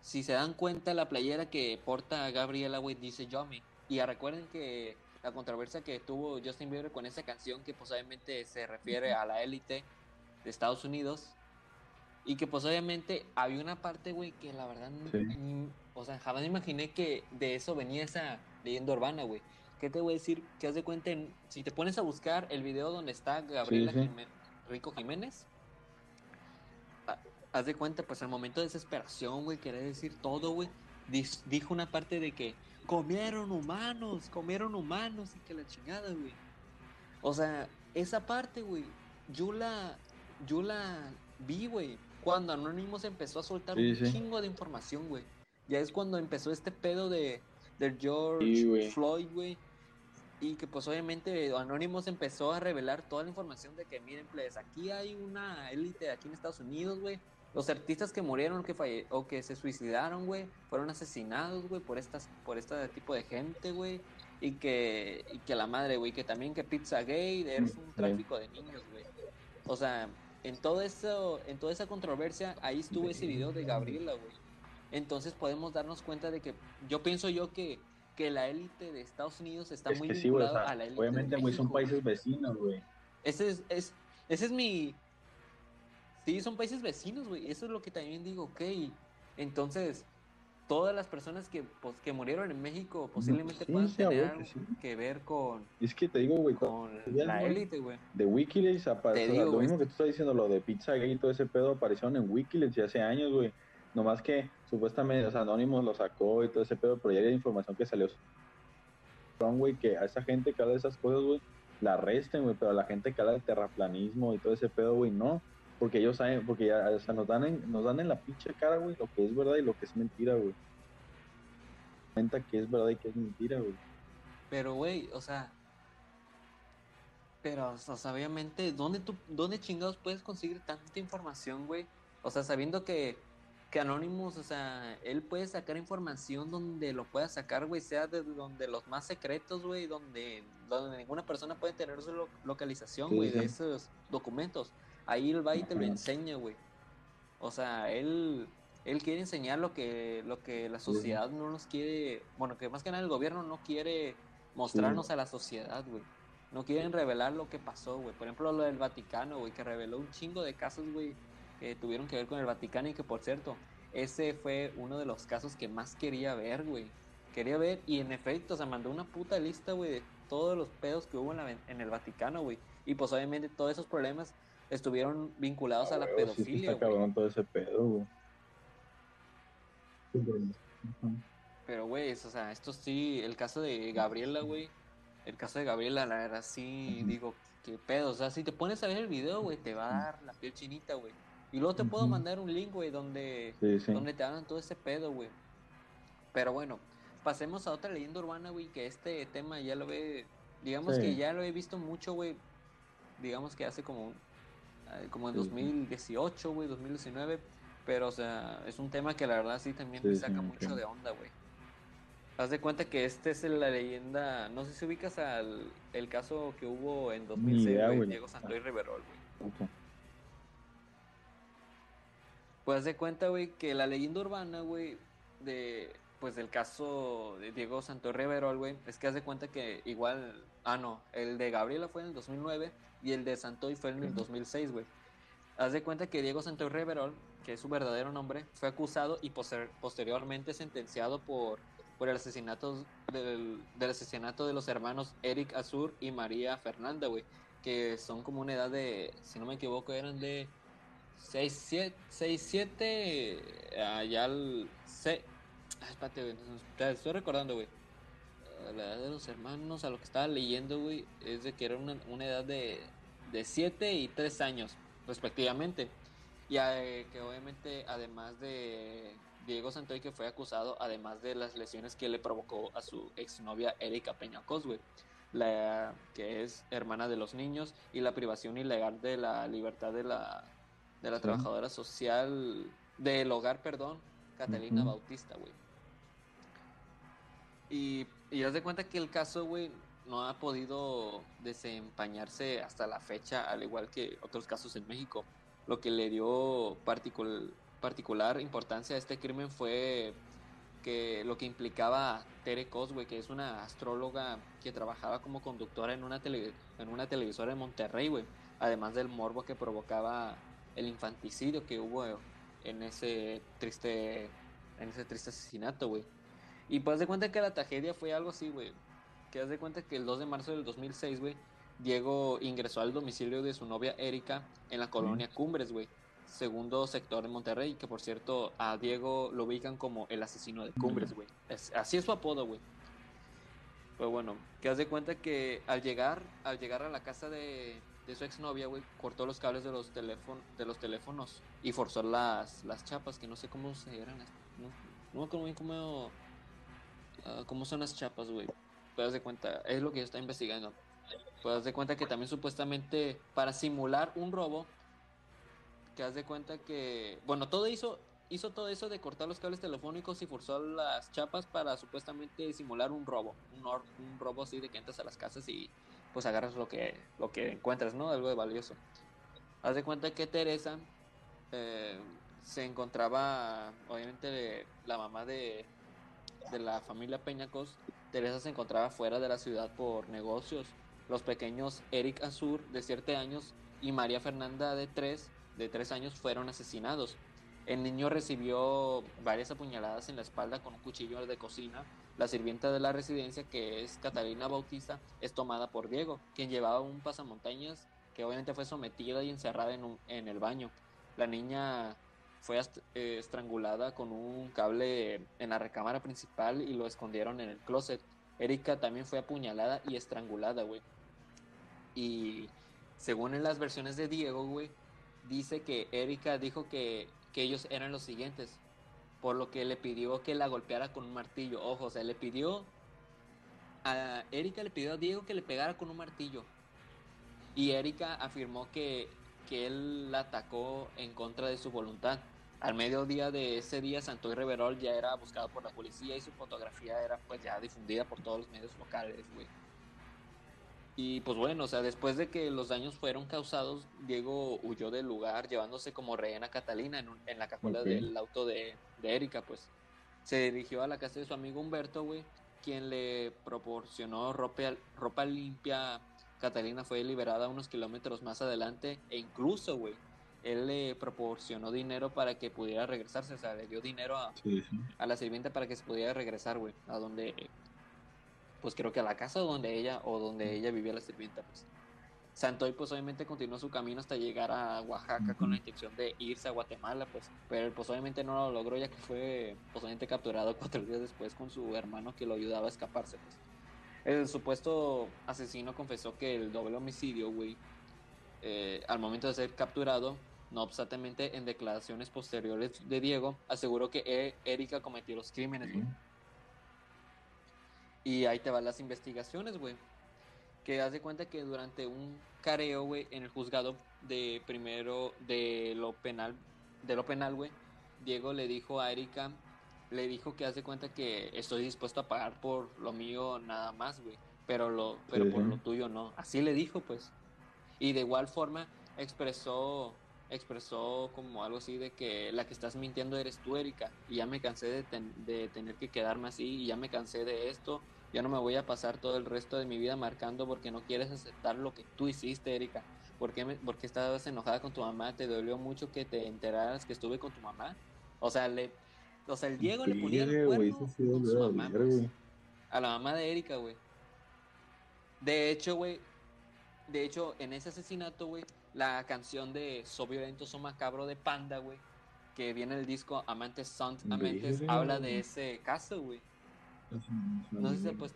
si se dan cuenta la playera que porta Gabriela, güey, dice Yomi. Y recuerden que la controversia que tuvo Justin Bieber con esa canción, que posiblemente se refiere a la élite de Estados Unidos. Y que pues obviamente había una parte, güey, que la verdad, o sea, jamás imaginé que de eso venía esa leyenda urbana, güey. ¿Qué te voy a decir? Que haz de cuenta, si te pones a buscar el video donde está Gabriela Rico Jiménez, haz de cuenta, pues el momento de desesperación, güey, querer decir todo, güey, dijo una parte de que comieron humanos, comieron humanos y que la chingada, güey. O sea, esa parte, güey, yo la, yo la vi, güey, cuando Anonymous empezó a soltar un chingo de información, güey. Ya es cuando empezó este pedo de, de George Floyd, güey. Y que pues obviamente Anonymous empezó a revelar toda la información de que miren, pues aquí hay una élite aquí en Estados Unidos, güey, los artistas que murieron que falle o que se suicidaron, güey, fueron asesinados, güey, por estas por este tipo de gente, güey. Y que, y que la madre, güey, que también que Pizza Gay es un tráfico de niños, güey. O sea, en todo eso, en toda esa controversia, ahí estuvo ese video de Gabriela, güey. Entonces podemos darnos cuenta de que yo pienso yo que, que la élite de Estados Unidos está muy vinculada a la élite Obviamente, güey, son países vecinos, güey. Ese es, es, ese es mi, Sí, son países vecinos, güey. Eso es lo que también digo, ok. Entonces, todas las personas que, pues, que murieron en México posiblemente puedan tener que, ver con. Es que te digo, güey, con la élite, güey. De Wikileaks apareció. lo mismo que tú estás diciendo, lo de Pizza Gay y todo ese pedo aparecieron en Wikileaks y hace años, güey. Nomás que supuestamente, o sea, Anonymous lo sacó y todo ese pedo, pero ya hay información que salió. güey, que a esa gente que de esas cosas, güey, la arresten, güey, pero a la gente que habla de terraplanismo y todo ese pedo, güey, no porque ellos saben, porque ya, o sea, nos dan en, nos dan en la pinche cara, güey, lo que es verdad y lo que es mentira, güey. Cuenta que es verdad y que es mentira, güey. Pero, güey, o sea. Pero, o sea, obviamente, ¿dónde, tú, ¿dónde chingados puedes conseguir tanta información, güey? O sea, sabiendo que, que Anonymous, o sea, él puede sacar información donde lo pueda sacar, güey, sea de donde los más secretos, güey, donde, donde ninguna persona puede tener su localización, güey, de esos documentos. Ahí el va y te lo enseña, güey. O sea, él, él quiere enseñar lo que, lo que la sociedad no nos quiere, bueno, que más que nada el gobierno no quiere mostrarnos a la sociedad, güey. No quieren revelar lo que pasó, güey. Por ejemplo, lo del Vaticano, güey, que reveló un chingo de casos, güey, que tuvieron que ver con el Vaticano y que, por cierto, ese fue uno de los casos que más quería ver, güey. Quería ver y en efecto, o sea, mandó una puta lista, güey, de todos los pedos que hubo en, la, en el Vaticano, güey. Y pues obviamente todos esos problemas estuvieron vinculados a la pedofilia. está cabrón todo ese pedo, güey. Pero, güey, o sea, esto sí, el caso de Gabriela, güey. El caso de Gabriela, la verdad, sí, digo, qué pedo. O sea, si te pones a ver el video, güey, te va a dar la piel chinita, güey. Y luego te puedo mandar un link, güey, donde, donde te hagan todo ese pedo, güey. Pero bueno, pasemos a otra leyenda urbana, güey, que este tema ya lo ve, digamos que ya lo he visto mucho, güey. Digamos que hace como como en 2018, güey, 2019. Pero, o sea, es un tema que la verdad sí también me saca mucho de onda, güey. Haz de cuenta que este es la leyenda. No sé si ubicas al el caso que hubo en 2006, güey, Diego Santoy Riverol, güey. Pues haz de cuenta, güey, que la leyenda urbana, güey, de pues del caso de Diego Santoy Riverol, güey, es que haz de cuenta que igual, ah no, el de Gabriela fue en el 2009 y el de Santoy fue en el 2006, güey. Haz de cuenta que Diego Santoy Reverol, que es su verdadero nombre, fue acusado y posteriormente sentenciado por, por el asesinato del, asesinato de los hermanos Eric Azur y María Fernanda, güey, que son como una edad de, si no me equivoco, eran de 6, 7, 6, 7, allá al... espérate, güey, te estoy recordando, güey la edad de los hermanos, a lo que estaba leyendo, güey, es de que era una, edad de, de 7 y 3 años, respectivamente. Y eh, que obviamente, además de Diego Santoy, que fue acusado, además de las lesiones que le provocó a su exnovia Erika Peñacos, güey, la, que es hermana de los niños, y la privación ilegal de la libertad de la, de la trabajadora social, del hogar, perdón, Catalina Bautista, güey. Y, y haz de cuenta que el caso, güey, no ha podido desempañarse hasta la fecha, al igual que otros casos en México. Lo que le dio particular importancia a este crimen fue que lo que implicaba a Tere Cosway, que es una astróloga que trabajaba como conductora en una, en una televisora en Monterrey, güey. Además del morbo que provocaba el infanticidio que hubo en ese triste, en ese triste asesinato, güey. Y pues de cuenta que la tragedia fue algo así, güey. Que haz de cuenta que el 2 de marzo del 2006, güey, Diego ingresó al domicilio de su novia Erika en la colonia Cumbres, güey. Segundo sector de Monterrey, que por cierto a Diego lo ubican como el asesino de Cumbres, güey. así es su apodo, güey. Pues bueno, que haz de cuenta que al llegar, al llegar a la casa de, de su exnovia, güey, cortó los cables de los, teléfonos de los teléfonos y forzó las, las chapas, que no sé cómo se eran. No, no me acuerdo bien cómo, uh, cómo son las chapas, güey. Haz de cuenta, es lo que yo estaba investigando. Haz de cuenta que también supuestamente para simular un robo, que haz de cuenta que, bueno, todo hizo, hizo todo eso de cortar los cables telefónicos y forzó las chapas para supuestamente simular un robo, un, un robo así de que entras a las casas y pues agarras lo que, lo que encuentras, ¿no? Algo de valioso. Haz de cuenta que Teresa eh, se encontraba, obviamente, la mamá de, de la familia Peñacos, Teresa se encontraba fuera de la ciudad por negocios los pequeños Eric Azur, de 7 años, y María Fernanda, de 3, de 3 años, fueron asesinados. El niño recibió varias apuñaladas en la espalda con un cuchillo de cocina. La sirvienta de la residencia, que es Catalina Bautista, es tomada por Diego, quien llevaba un pasamontañas que obviamente fue sometida y encerrada en, en el baño. La niña fue eh, estrangulada con un cable en la recámara principal y lo escondieron en el closet. Erika también fue apuñalada y estrangulada, güey. Y según en las versiones de Diego, güey, dice que Erika dijo que, ellos eran los siguientes. Por lo que le pidió que la golpeara con un martillo. Ojo, o sea, le pidió. A Erika le pidió a Diego que le pegara con un martillo. Y Erika afirmó que, que él la atacó en contra de su voluntad. Al mediodía de ese día, Santoy Reverol ya era buscado por la policía y su fotografía era pues ya difundida por todos los medios locales, güey. Y pues bueno, o sea, después de que los daños fueron causados, Diego huyó del lugar llevándose como rehén a Catalina en, la cajuela del auto de, Erika, pues. Se dirigió a la casa de su amigo Humberto, güey, quien le proporcionó ropa, ropa limpia. Catalina fue liberada unos kilómetros más adelante e incluso, güey, él le proporcionó dinero para que pudiera regresarse, o sea, le dio dinero a, a la sirvienta para que se pudiera regresar, güey, a donde pues creo que a la casa donde ella o donde ella vivía la sirvienta, pues. Santoy pues obviamente continuó su camino hasta llegar a Oaxaca con la intención de irse a Guatemala, pues, pero pues obviamente no lo logró ya que fue pues capturado cuatro días después con su hermano que lo ayudaba a escaparse, pues. El supuesto asesino confesó que el doble homicidio, güey, eh, al momento de ser capturado, no obstante, en declaraciones posteriores de Diego, aseguró que e-, Erika cometió los crímenes, güey. Y ahí te van las investigaciones, güey. Que haz de cuenta que durante un careo, güey, en el juzgado de primero de lo penal, de lo penal, güey, Diego le dijo a Erika, le dijo que hace cuenta que estoy dispuesto a pagar por lo mío nada más, güey, pero lo, pero por lo tuyo no. Así le dijo, pues. Y de igual forma expresó, expresó como algo así de que la que estás mintiendo eres tú, Erika, y ya me cansé de, de tener que quedarme así, y ya me cansé de esto, ya no me voy a pasar todo el resto de mi vida marcando porque no quieres aceptar lo que tú hiciste, Erika. ¿Por qué, porque estabas enojada con tu mamá? ¿Te dolió mucho que te enteraras que estuve con tu mamá? O sea, le, o sea el Diego le ponía el cuerno con su mamá, pues, a la mamá de Erika, güey. De hecho, güey, de hecho, en ese asesinato, güey, la canción de So Violento, So Macabro de Panda, güey, que viene el disco Amantes Son Amantes, habla de ese caso, güey. No sé si pues.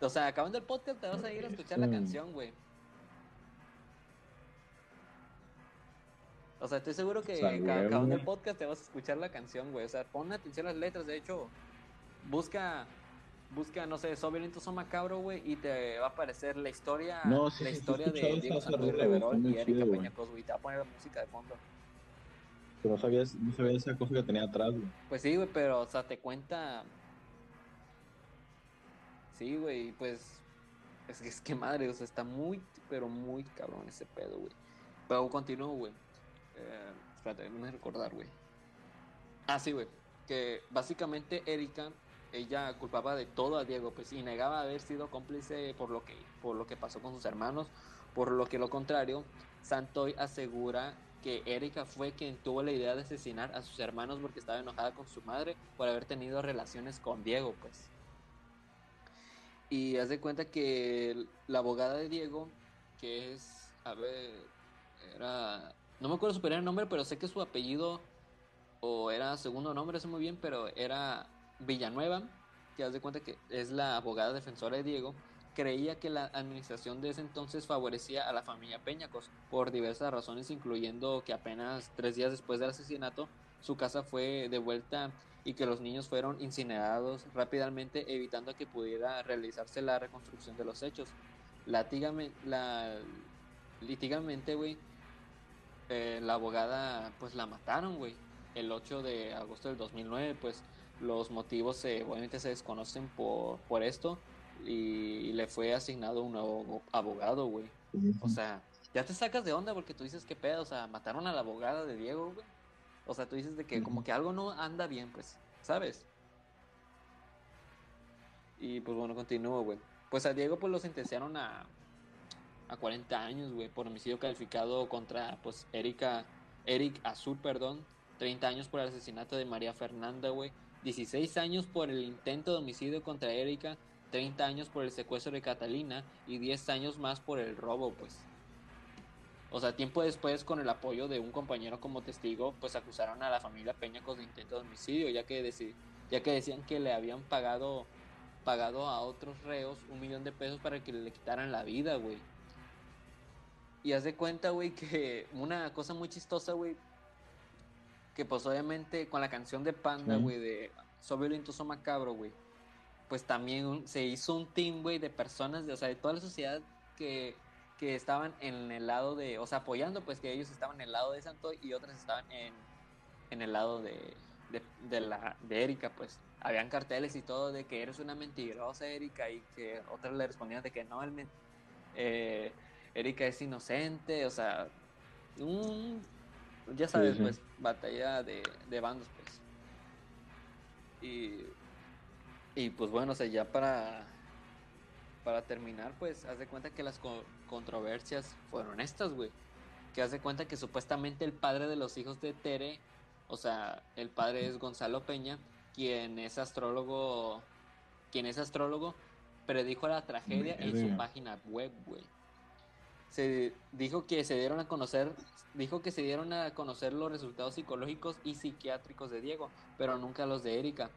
O sea, acabando el podcast te vas a ir a escuchar la canción, güey. O sea, estoy seguro que acabando el podcast te vas a escuchar la canción, güey. O sea, pon atención a las letras. De hecho, busca, busca, no sé, So Violento, So Macabro, güey, y te va a aparecer la historia, la historia de Diego Santos Reverol y Erika Peñacos, güey. Te va a poner la música de fondo. Pero no sabías, no sabías esa cosa que tenía atrás, güey. Pues sí, güey, pero, o sea, te cuenta Sí, güey, pues es que, es que madre, o sea, está muy, pero muy cabrón ese pedo, güey. Pero continúo, güey. Eh, espérate, déjame recordar, güey. Ah, sí, güey. Que básicamente Erika, ella culpaba de todo a Diego, pues, y negaba haber sido cómplice por lo que, por lo que pasó con sus hermanos. Por lo que lo contrario, Santoy asegura que Erika fue quien tuvo la idea de asesinar a sus hermanos porque estaba enojada con su madre por haber tenido relaciones con Diego, pues. Y haz de cuenta que la abogada de Diego, que es, a ver, era, no me acuerdo su primer nombre, pero sé que su apellido, o era segundo nombre, sé muy bien, pero era Villanueva, que haz de cuenta que es la abogada defensora de Diego, creía que la administración de ese entonces favorecía a la familia Peñacos por diversas razones, incluyendo que apenas tres días después del asesinato su casa fue devuelta y que los niños fueron incinerados rápidamente, evitando que pudiera realizarse la reconstrucción de los hechos. Latígame, la, litigamente, güey, eh, la abogada, pues la mataron, güey, el 8 de agosto del 2009, pues los motivos eh, obviamente se desconocen por, por esto, y le fue asignado un nuevo abogado, güey. O sea, ya te sacas de onda porque tú dices que pedo, o sea, mataron a la abogada de Diego, güey. O sea, tú dices de que como que algo no anda bien, pues, ¿sabes? Y pues bueno, continúo, güey. Pues a Diego pues lo sentenciaron a, a 40 años, güey, por homicidio calificado contra pues Erika, Eric Azul, perdón. 30 años por el asesinato de María Fernanda, güey. 16 años por el intento de homicidio contra Erika 30 años por el secuestro de Catalina y 10 años más por el robo, pues. O sea, tiempo después, con el apoyo de un compañero como testigo, pues acusaron a la familia Peña con intento de homicidio, ya que, ya que decían que le habían pagado, pagado a otros reos un millón de pesos para que le quitaran la vida, güey. Y haz de cuenta, güey, que una cosa muy chistosa, güey, que pues obviamente con la canción de Panda, güey, de So violento, so macabro, güey pues también se hizo un team, güey, de personas, de, o sea, de toda la sociedad que, que estaban en el lado de, o sea, apoyando, pues que ellos estaban en el lado de Santo y otras estaban en, en el lado de, de, la, de Erika, pues habían carteles y todo de que eres una mentirosa, Erika, y que otras le respondían de que no, el, eh, Erika es inocente, o sea, un, ya sabes, pues, batalla de, de bandos, pues. Y y pues bueno, o sea, ya para, para terminar, pues haz de cuenta que las controversias fueron estas, güey. Que haz de cuenta que supuestamente el padre de los hijos de Tere, o sea, el padre es Gonzalo Peña, quien es astrólogo, quien es astrólogo, predijo la tragedia en su página web, güey. Se dijo que se dieron a conocer, dijo que se dieron a conocer los resultados psicológicos y psiquiátricos de Diego, pero nunca los de Erika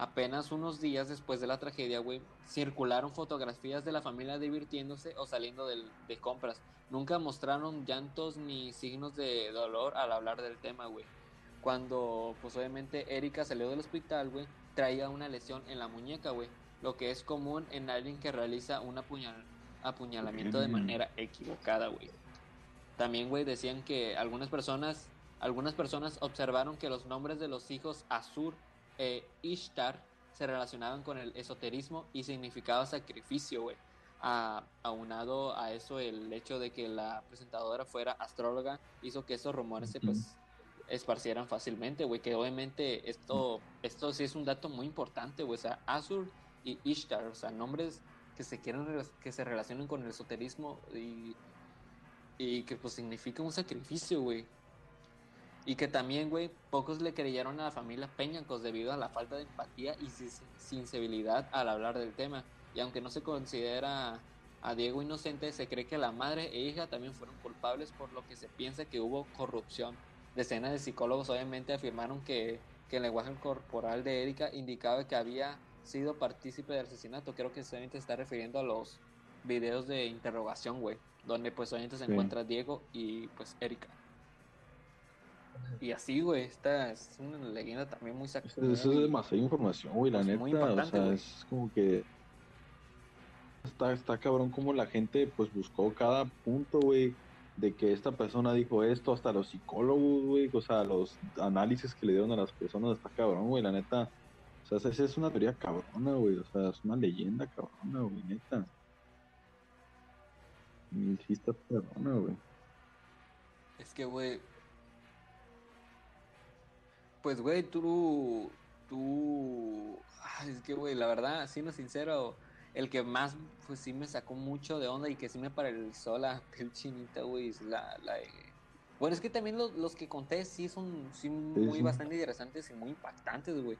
Apenas unos días después de la tragedia, güey, circularon fotografías de la familia divirtiéndose o saliendo de, compras. Nunca mostraron llantos ni signos de dolor al hablar del tema, güey. Cuando, pues obviamente, Erika salió del hospital, güey, traía una lesión en la muñeca, güey. Lo que es común en alguien que realiza un apuñalamiento de manera equivocada, güey. También, güey, decían que algunas personas, algunas personas observaron que los nombres de los hijos Azur eh, Ishtar se relacionaban con el esoterismo y significaba sacrificio, güey. aunado a eso el hecho de que la presentadora fuera astróloga hizo que esos rumores se pues esparcieran fácilmente, güey, que obviamente esto, esto sí es un dato muy importante, güey, o sea, Azur y Ishtar, o sea, nombres que se quieren que se relacionen con el esoterismo y, y que pues significa un sacrificio, güey. Y que también, güey, pocos le creyeron a la familia Peñacos debido a la falta de empatía y sensibilidad al hablar del tema. Y aunque no se considera a Diego inocente, se cree que la madre e hija también fueron culpables por lo que se piensa que hubo corrupción. Decenas de psicólogos obviamente afirmaron que, que el lenguaje corporal de Erika indicaba que había sido partícipe del asesinato. Creo que solamente se está refiriendo a los videos de interrogación, güey, donde pues obviamente se encuentra Diego y pues Erika. Y así, güey, esta es una leyenda también muy sacada. Eso, es demasiada información, güey, la pues, neta. o sea, es como que. Está, está cabrón como la gente, pues, buscó cada punto, güey, de que esta persona dijo esto, hasta los psicólogos, güey, o sea, los análisis que le dieron a las personas, está cabrón, güey, la neta. O sea, esa es una teoría cabrona, güey, o sea, es una leyenda cabrona, güey, neta. Y sí está cabrona, güey. Es que, güey, pues, güey, tú. Tú. es que, güey, la verdad, siendo sincero, el que más, pues sí me sacó mucho de onda y que sí me paralizó la piel chinita, güey, es la, la, Bueno, es que también los, los que conté sí son sí muy bastante interesantes y muy impactantes, güey.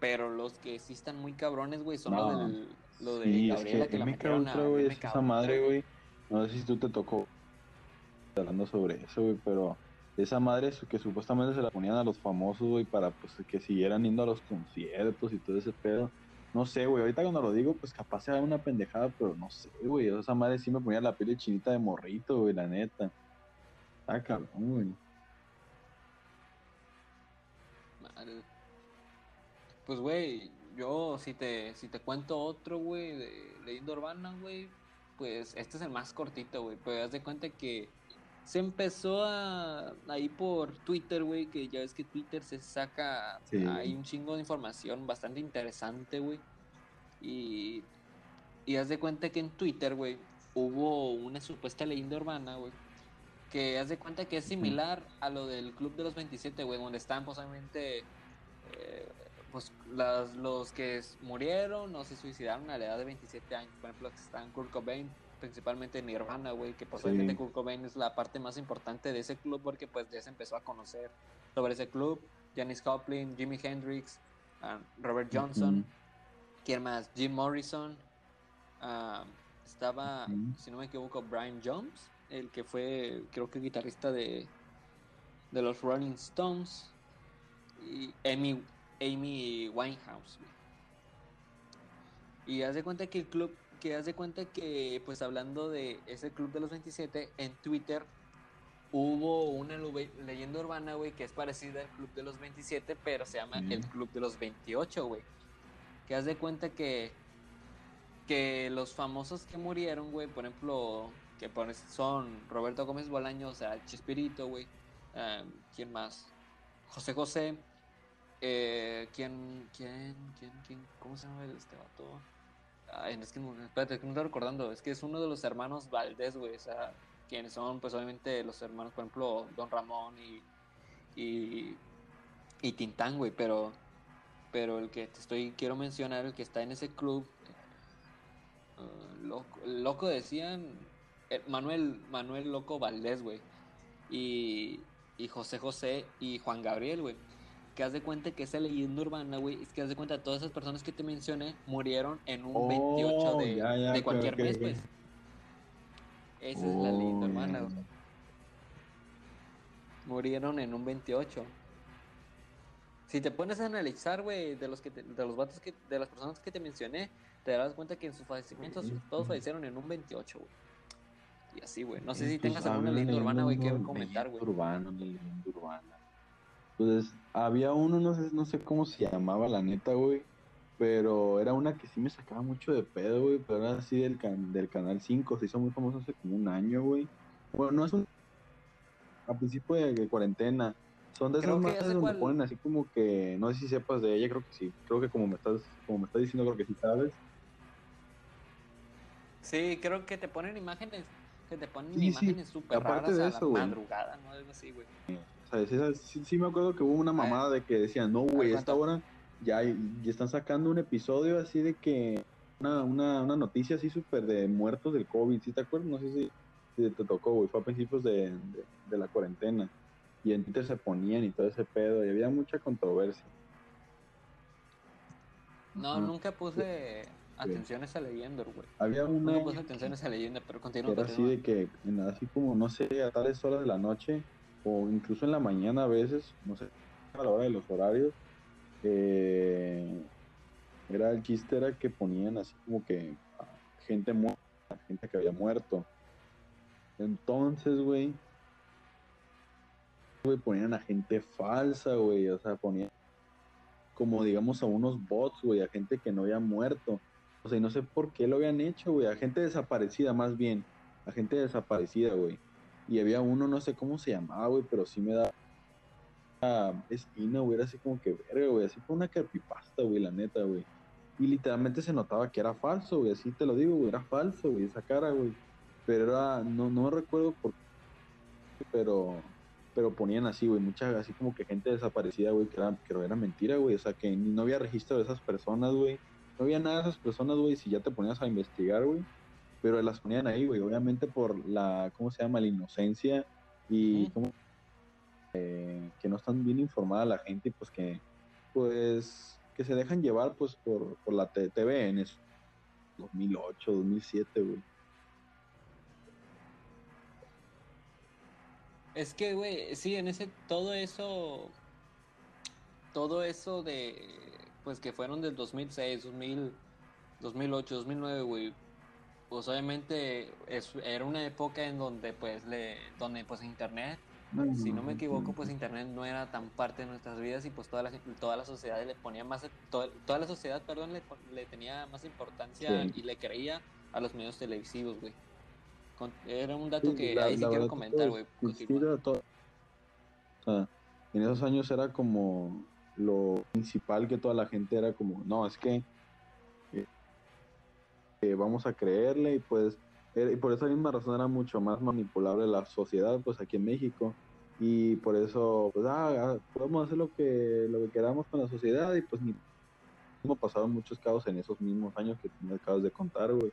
Pero los que sí están muy cabrones, güey, son los del, lo de Gabriela que, la metieron a, güey, esa madre, güey. No sé si tú te tocó hablando sobre eso, güey, pero esa madre que supuestamente se la ponían a los famosos, güey, para pues que siguieran yendo a los conciertos y todo ese pedo. No sé, güey, ahorita cuando lo digo, pues capaz sea una pendejada, pero no sé, güey. Esa madre sí me ponía la piel chinita de morrito, güey, la neta. Ah, cabrón, güey. Pues, güey, yo si te, si te cuento otro, güey, de leyenda urbana, güey, pues este es el más cortito, güey. Pero haz de cuenta que se empezó a ahí por Twitter, güey, que ya ves que Twitter se saca hay un chingo de información bastante interesante, güey. Y y haz de cuenta que en Twitter, güey, hubo una supuesta leyenda urbana, güey, que haz de cuenta que es similar a lo del Club de los 27, güey, donde están posiblemente eh, pues los que murieron o se suicidaron a la edad de 27 años, por ejemplo, están Kurt Cobain, principalmente Nirvana, güey, que posiblemente Kurt Cobain es la parte más importante de ese club porque pues ya se empezó a conocer sobre ese club, Janis Joplin, Jimi Hendrix, ah, Robert Johnson, ¿quién más? Jim Morrison, ah, estaba, si no me equivoco, Brian Jones, el que fue, creo que guitarrista de, de los Rolling Stones, y Amy, Amy Winehouse. Y haz de cuenta que el club que haz de cuenta que, pues hablando de ese club de los 27, en Twitter hubo una leyenda urbana, güey, que es parecida al club de los 27, pero se llama el club de los 28, güey. Que haz de cuenta que, que los famosos que murieron, güey, por ejemplo, que son Roberto Gómez Bolaño, o sea, Chispirito, güey. Em, ¿Quién más? José José. Eh, ¿quién, quién, quién, quién? ¿Cómo se llama este vato? Ay, es que, no estoy recordando. Es que es uno de los hermanos Valdés, güey. O sea, quienes son, pues obviamente, los hermanos, por ejemplo, Don Ramón y. y. y Tintán, güey. Pero. Pero el que te estoy. Quiero mencionar, el que está en ese club. Uh, loco, loco decían. Eh, Manuel, Manuel Loco Valdés, güey. Y. Y José José y Juan Gabriel, güey que haz de cuenta que esa leyenda urbana, güey, es que haz de cuenta todas esas personas que te mencioné murieron en un 28 de, de cualquier mes, pues. Esa es la leyenda oh, urbana, güey. Murieron en un 28. Si te pones a analizar, güey, de los que de los vatos que de las personas que te mencioné, te darás cuenta que en sus fallecimientos todos fallecieron en un 28, güey. Y así, güey. No sé si tengas alguna leyenda urbana, güey, que comentar, güey. Urbana, leyenda urbana. Pues había uno, no sé, no sé cómo se llamaba la neta, güey. Pero era una que sí me sacaba mucho de pedo, güey. Pero era así del, del Canal 5. Se hizo muy famoso hace como un año, güey. Bueno, no es un... A principio de, cuarentena. Son de esas marcas donde ponen así como que... No sé si sepas de ella, creo que sí. Creo que como me estás, como me estás diciendo, creo que sí sabes. Sí, creo que te ponen imágenes... Que te ponen imágenes súper raras de eso, a la madrugada, ¿no? Algo así, güey. Sí, me acuerdo que hubo una mamada de que decían, no, güey, esta hora ya, ya, están sacando un episodio así de que una, una, una noticia así súper de muertos del COVID, ¿sí te acuerdas? No sé si, si te tocó, güey, fue a principios de, de, la cuarentena. Y en Twitter se ponían y todo ese pedo, y había mucha controversia. No, nunca puse atención a esa leyenda, güey. Había una... Nunca puse atención a esa leyenda, pero continúa. Era así de que, así como, no sé, a tales horas de la noche, o incluso en la mañana a veces, no sé, a la hora de los horarios, eh, era el chiste era que ponían así como que gente muerta, gente que había muerto. Entonces, güey, güey, ponían a gente falsa, güey, o sea, ponían como digamos a unos bots, güey, a gente que no había muerto. O sea, y no sé por qué lo habían hecho, güey, a gente desaparecida más bien, a gente desaparecida, güey. Y había uno, no sé cómo se llamaba, güey, pero sí me da esquina, güey, era así como que verga, güey, así como una carpipasta, güey, la neta, güey. Y literalmente se notaba que era falso, güey, así te lo digo, güey, era falso, güey, esa cara, güey. Pero era, no, no recuerdo por qué, pero, pero ponían así, güey, mucha, así como que gente desaparecida, güey, que era, que era mentira, güey, o sea, que no había registro de esas personas, güey. No había nada de esas personas, güey, si ya te ponías a investigar, güey pero las ponían ahí, güey, obviamente por la, ¿cómo se llama? La inocencia y, eh, que no están bien informada la gente y pues que pues que se dejan llevar pues por, por la TV en eso 2008, 2007, güey. Es que, güey, sí, en ese, todo eso, todo eso de, pues que fueron del 2006, 2000, 2008, 2009, güey, pues obviamente es, era una época en donde, pues, le, donde, pues, internet, si no me equivoco, pues internet no era tan parte de nuestras vidas y pues toda la toda la sociedad le ponía más, toda, toda la sociedad, perdón, le, le tenía más importancia y le creía a los medios televisivos, güey. Era un dato que ahí sí quiero comentar, güey. en esos años era como lo principal que toda la gente era como, no, es que eh, vamos a creerle y pues y por esa misma razón era mucho más manipulable la sociedad pues aquí en México y por eso pues ah, ah podemos hacer lo que lo que queramos con la sociedad y pues ni pasaron muchos casos en esos mismos años que me acabas de contar güey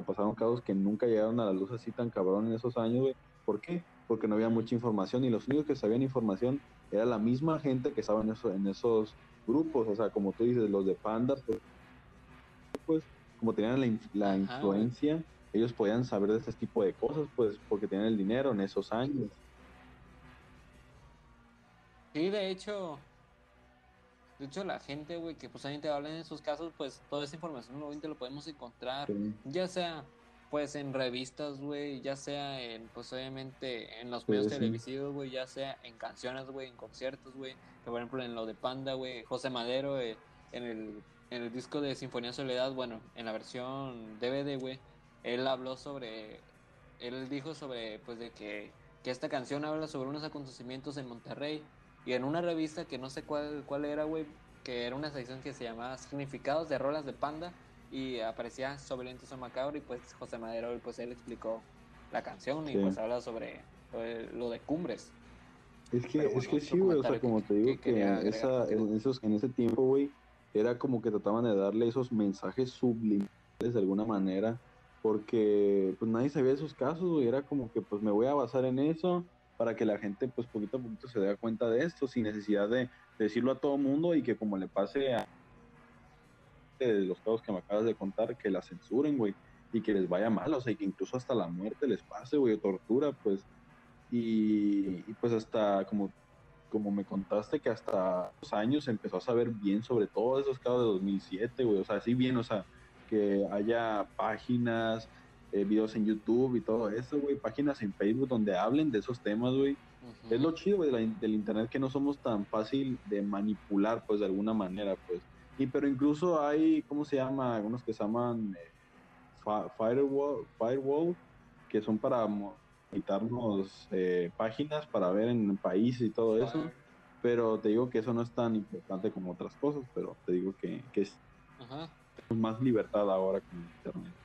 pasaron casos que nunca llegaron a la luz así tan cabrón en esos años, güey. ¿Por qué? Porque no había mucha información y los únicos que sabían información era la misma gente que estaba en, eso, en esos grupos. O sea, como tú dices, los de Panda, pues, pues como tenían la, influencia, ellos podían saber de este tipo de cosas, pues, porque tenían el dinero en esos años. Sí, de hecho, de hecho, la gente, güey, que pues gente habla en esos casos, pues toda esa información obviamente lo podemos encontrar, ya sea pues en revistas, güey, ya sea en, pues obviamente en los medios televisivos, güey, ya sea en canciones, güey, en conciertos, güey, que por ejemplo en lo de Panda, güey, José Madero, eh, en, el, en el disco de Sinfonía Soledad, bueno, en la versión DVD, güey, él habló sobre, él dijo sobre, pues de que, que esta canción habla sobre unos acontecimientos en Monterrey, y en una revista que no sé cuál, cuál era, güey, que era una sección que se llamaba Significados de Rolas de Panda y aparecía sobre o Macabro y pues José Madero, pues él explicó la canción y pues habla sobre, lo de Cumbres. Es que, es que sí, güey, o sea, como te digo, que, esa, en, esos, en ese tiempo, güey, era como que trataban de darle esos mensajes subliminales de alguna manera, porque pues nadie sabía de esos casos, güey, era como que pues me voy a basar en eso, para que la gente pues poquito a poquito se dé cuenta de esto sin necesidad de, decirlo a todo mundo y que como le pase a los casos que me acabas de contar, que la censuren, güey, y que les vaya mal, o sea, y que incluso hasta la muerte les pase, güey, o tortura, pues, y, pues hasta como, como me contaste que hasta los años empezó a saber bien sobre todos esos casos de 2007, güey, o sea, así bien, o sea, que haya páginas, eh, videos en YouTube y todo eso, güey, páginas en Facebook donde hablen de esos temas, güey. Es lo chido, güey, del internet que no somos tan fácil de manipular, pues, de alguna manera, pues. Y pero incluso hay, ¿cómo se llama? Algunos que se llaman eh, firewall, firewall, que son para quitarnos eh, páginas para ver en países y todo eso. Pero te digo que eso no es tan importante como otras cosas, pero te digo que, que es más libertad ahora con internet.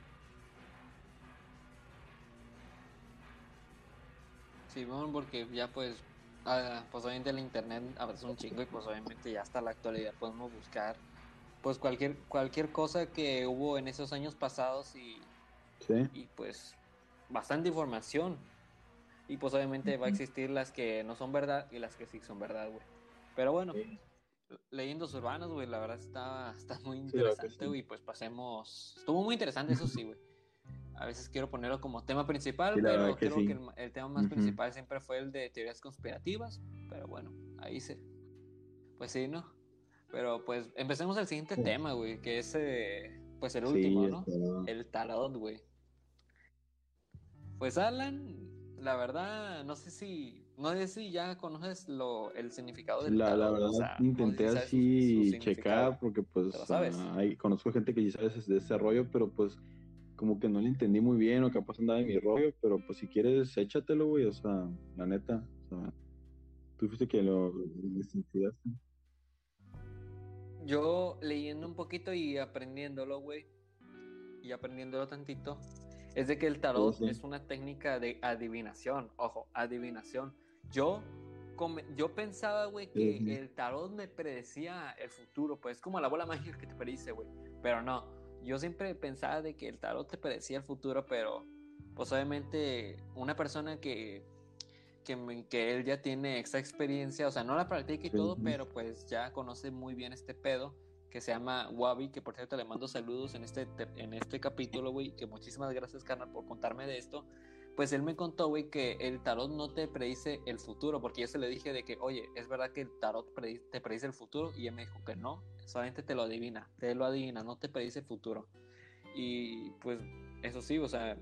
Sí, bueno, porque ya pues, ah, pues obviamente el internet avanza un chingo y pues obviamente ya hasta la actualidad podemos buscar pues cualquier cualquier cosa que hubo en esos años pasados y, y pues bastante información. Y pues obviamente va a existir las que no son verdad y las que sí son verdad, güey. Pero bueno, leyendas urbanas, güey, la verdad está, está muy interesante, güey. pues pasemos. Estuvo muy interesante, eso sí, güey a veces quiero ponerlo como tema principal, pero creo que el, tema más principal siempre fue el de teorías conspirativas. Pero bueno, ahí se. Pues sí, ¿no? Pero pues empecemos el siguiente tema, güey, que es eh, pues el último, ¿no? El tarot, güey. Pues Alan, la verdad, no sé si, no sé si ya conoces lo, el significado del la, La verdad, intenté así checar porque pues ah, conozco gente que sí sabe de ese rollo, pero pues como que no le entendí muy bien o capaz andaba en mi rollo, pero pues si quieres, échatelo, güey, o sea, la neta, o sea, tú fuiste que lo, investigaste. Yo leyendo un poquito y aprendiéndolo, güey, y aprendiéndolo tantito, es de que el tarot es una técnica de adivinación, ojo, adivinación. Yo, yo pensaba, güey, que el tarot me predecía el futuro, pues como la bola mágica que te predice, güey, pero no. Yo siempre pensaba de que el tarot te predecía el futuro, pero pues obviamente una persona que, que, que él ya tiene esa experiencia, o sea, no la practica y todo, pero pues ya conoce muy bien este pedo que se llama Wabi, que por cierto le mando saludos en este, en este capítulo, güey, que muchísimas gracias, carnal, por contarme de esto. Pues él me contó, güey, que el tarot no te predice el futuro, porque yo se le dije de que, oye, es verdad que el tarot te predice el futuro, y él me dijo que no, solamente te lo adivina, te lo adivina, no te predice el futuro. Y pues eso sí, o sea,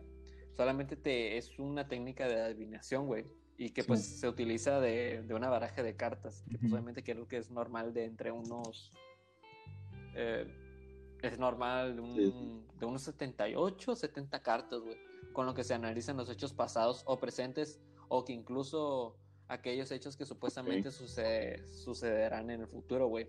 solamente te es una técnica de adivinación, güey, y que pues se utiliza de, de, una baraja de cartas, que pues obviamente creo que es normal de entre unos eh, es normal de, un, de unos 78, 70 cartas, güey, con lo que se analizan los hechos pasados o presentes o que incluso aquellos hechos que supuestamente sucederán en el futuro, güey.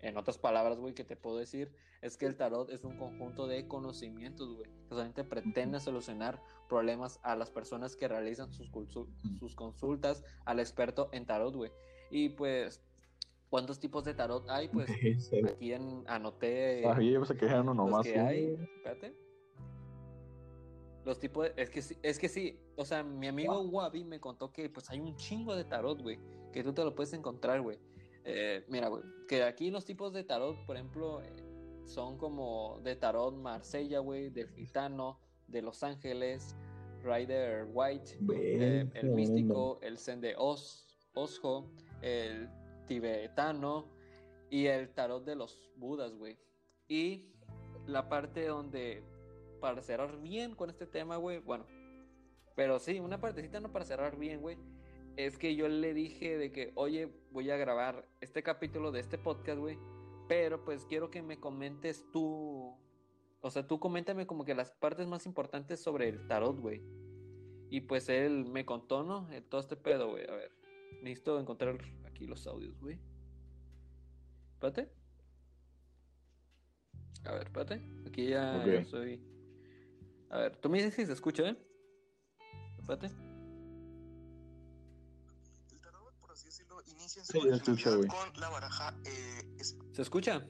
En otras palabras, güey, que te puedo decir es que el tarot es un conjunto de conocimientos, güey, que solamente pretende solucionar problemas a las personas que realizan sus, sus consultas al experto en tarot, güey. Y pues ¿Cuántos tipos de tarot hay? Pues aquí en, anoté. Ah, yo que uno nomás. que hay. Espérate. Los tipos de, es que sí, es que sí, o sea, mi amigo Wabi me contó que pues hay un chingo de tarot, güey, que tú te lo puedes encontrar, güey. Eh, mira, güey, que aquí los tipos de tarot, por ejemplo, eh, son como de tarot Marsella, güey, del gitano, de Los Ángeles, Rider White, eh, el místico, el Zen de Os, Osho, el tibetano y el tarot de los budas, güey. Y la parte donde, para cerrar bien con este tema, güey, bueno, pero sí, una partecita no para cerrar bien, güey, es que yo le dije de que, oye, voy a grabar este capítulo de este podcast, güey, pero pues quiero que me comentes tú, o sea, tú coméntame como que las partes más importantes sobre el tarot, güey. Y pues él me contó, ¿no? Todo este pedo, güey, a ver. Necesito encontrar aquí los audios, güey. Espérate. A ver, espérate. Aquí ya soy. A ver, tú me dices si se escucha, ¿eh? Espérate. El tarot, por así decirlo, inicia su sí, con la baraja. Eh, ¿Se escucha?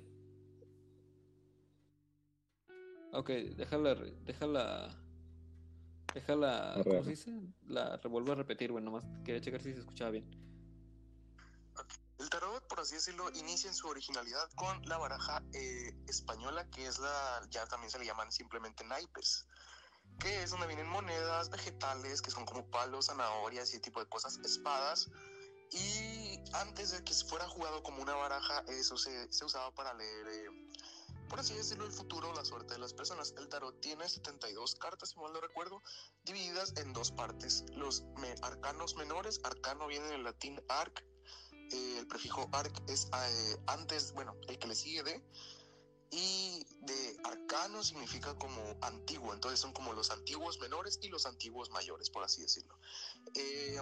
Ok, déjala. Déjala. Déjala. ¿Cómo se dice? La revuelvo a repetir, bueno, nomás quería checar si se escuchaba bien. El tarot, por así decirlo, inicia en su originalidad con la baraja eh, española, que es la, ya también se le llaman simplemente naipes, que es donde vienen monedas, vegetales, que son como palos, zanahorias y ese tipo de cosas, espadas. Y antes de que fuera jugado como una baraja, eso se, se usaba para leer eh, por así decirlo, el futuro, la suerte de las personas. El tarot tiene 72 cartas, si mal no recuerdo, divididas en dos partes. Los arcanos menores, arcano viene del latín arc, eh, el prefijo arc es eh, antes, bueno, el que le sigue de, y de arcano significa como antiguo, entonces son como los antiguos menores y los antiguos mayores, por así decirlo. Eh,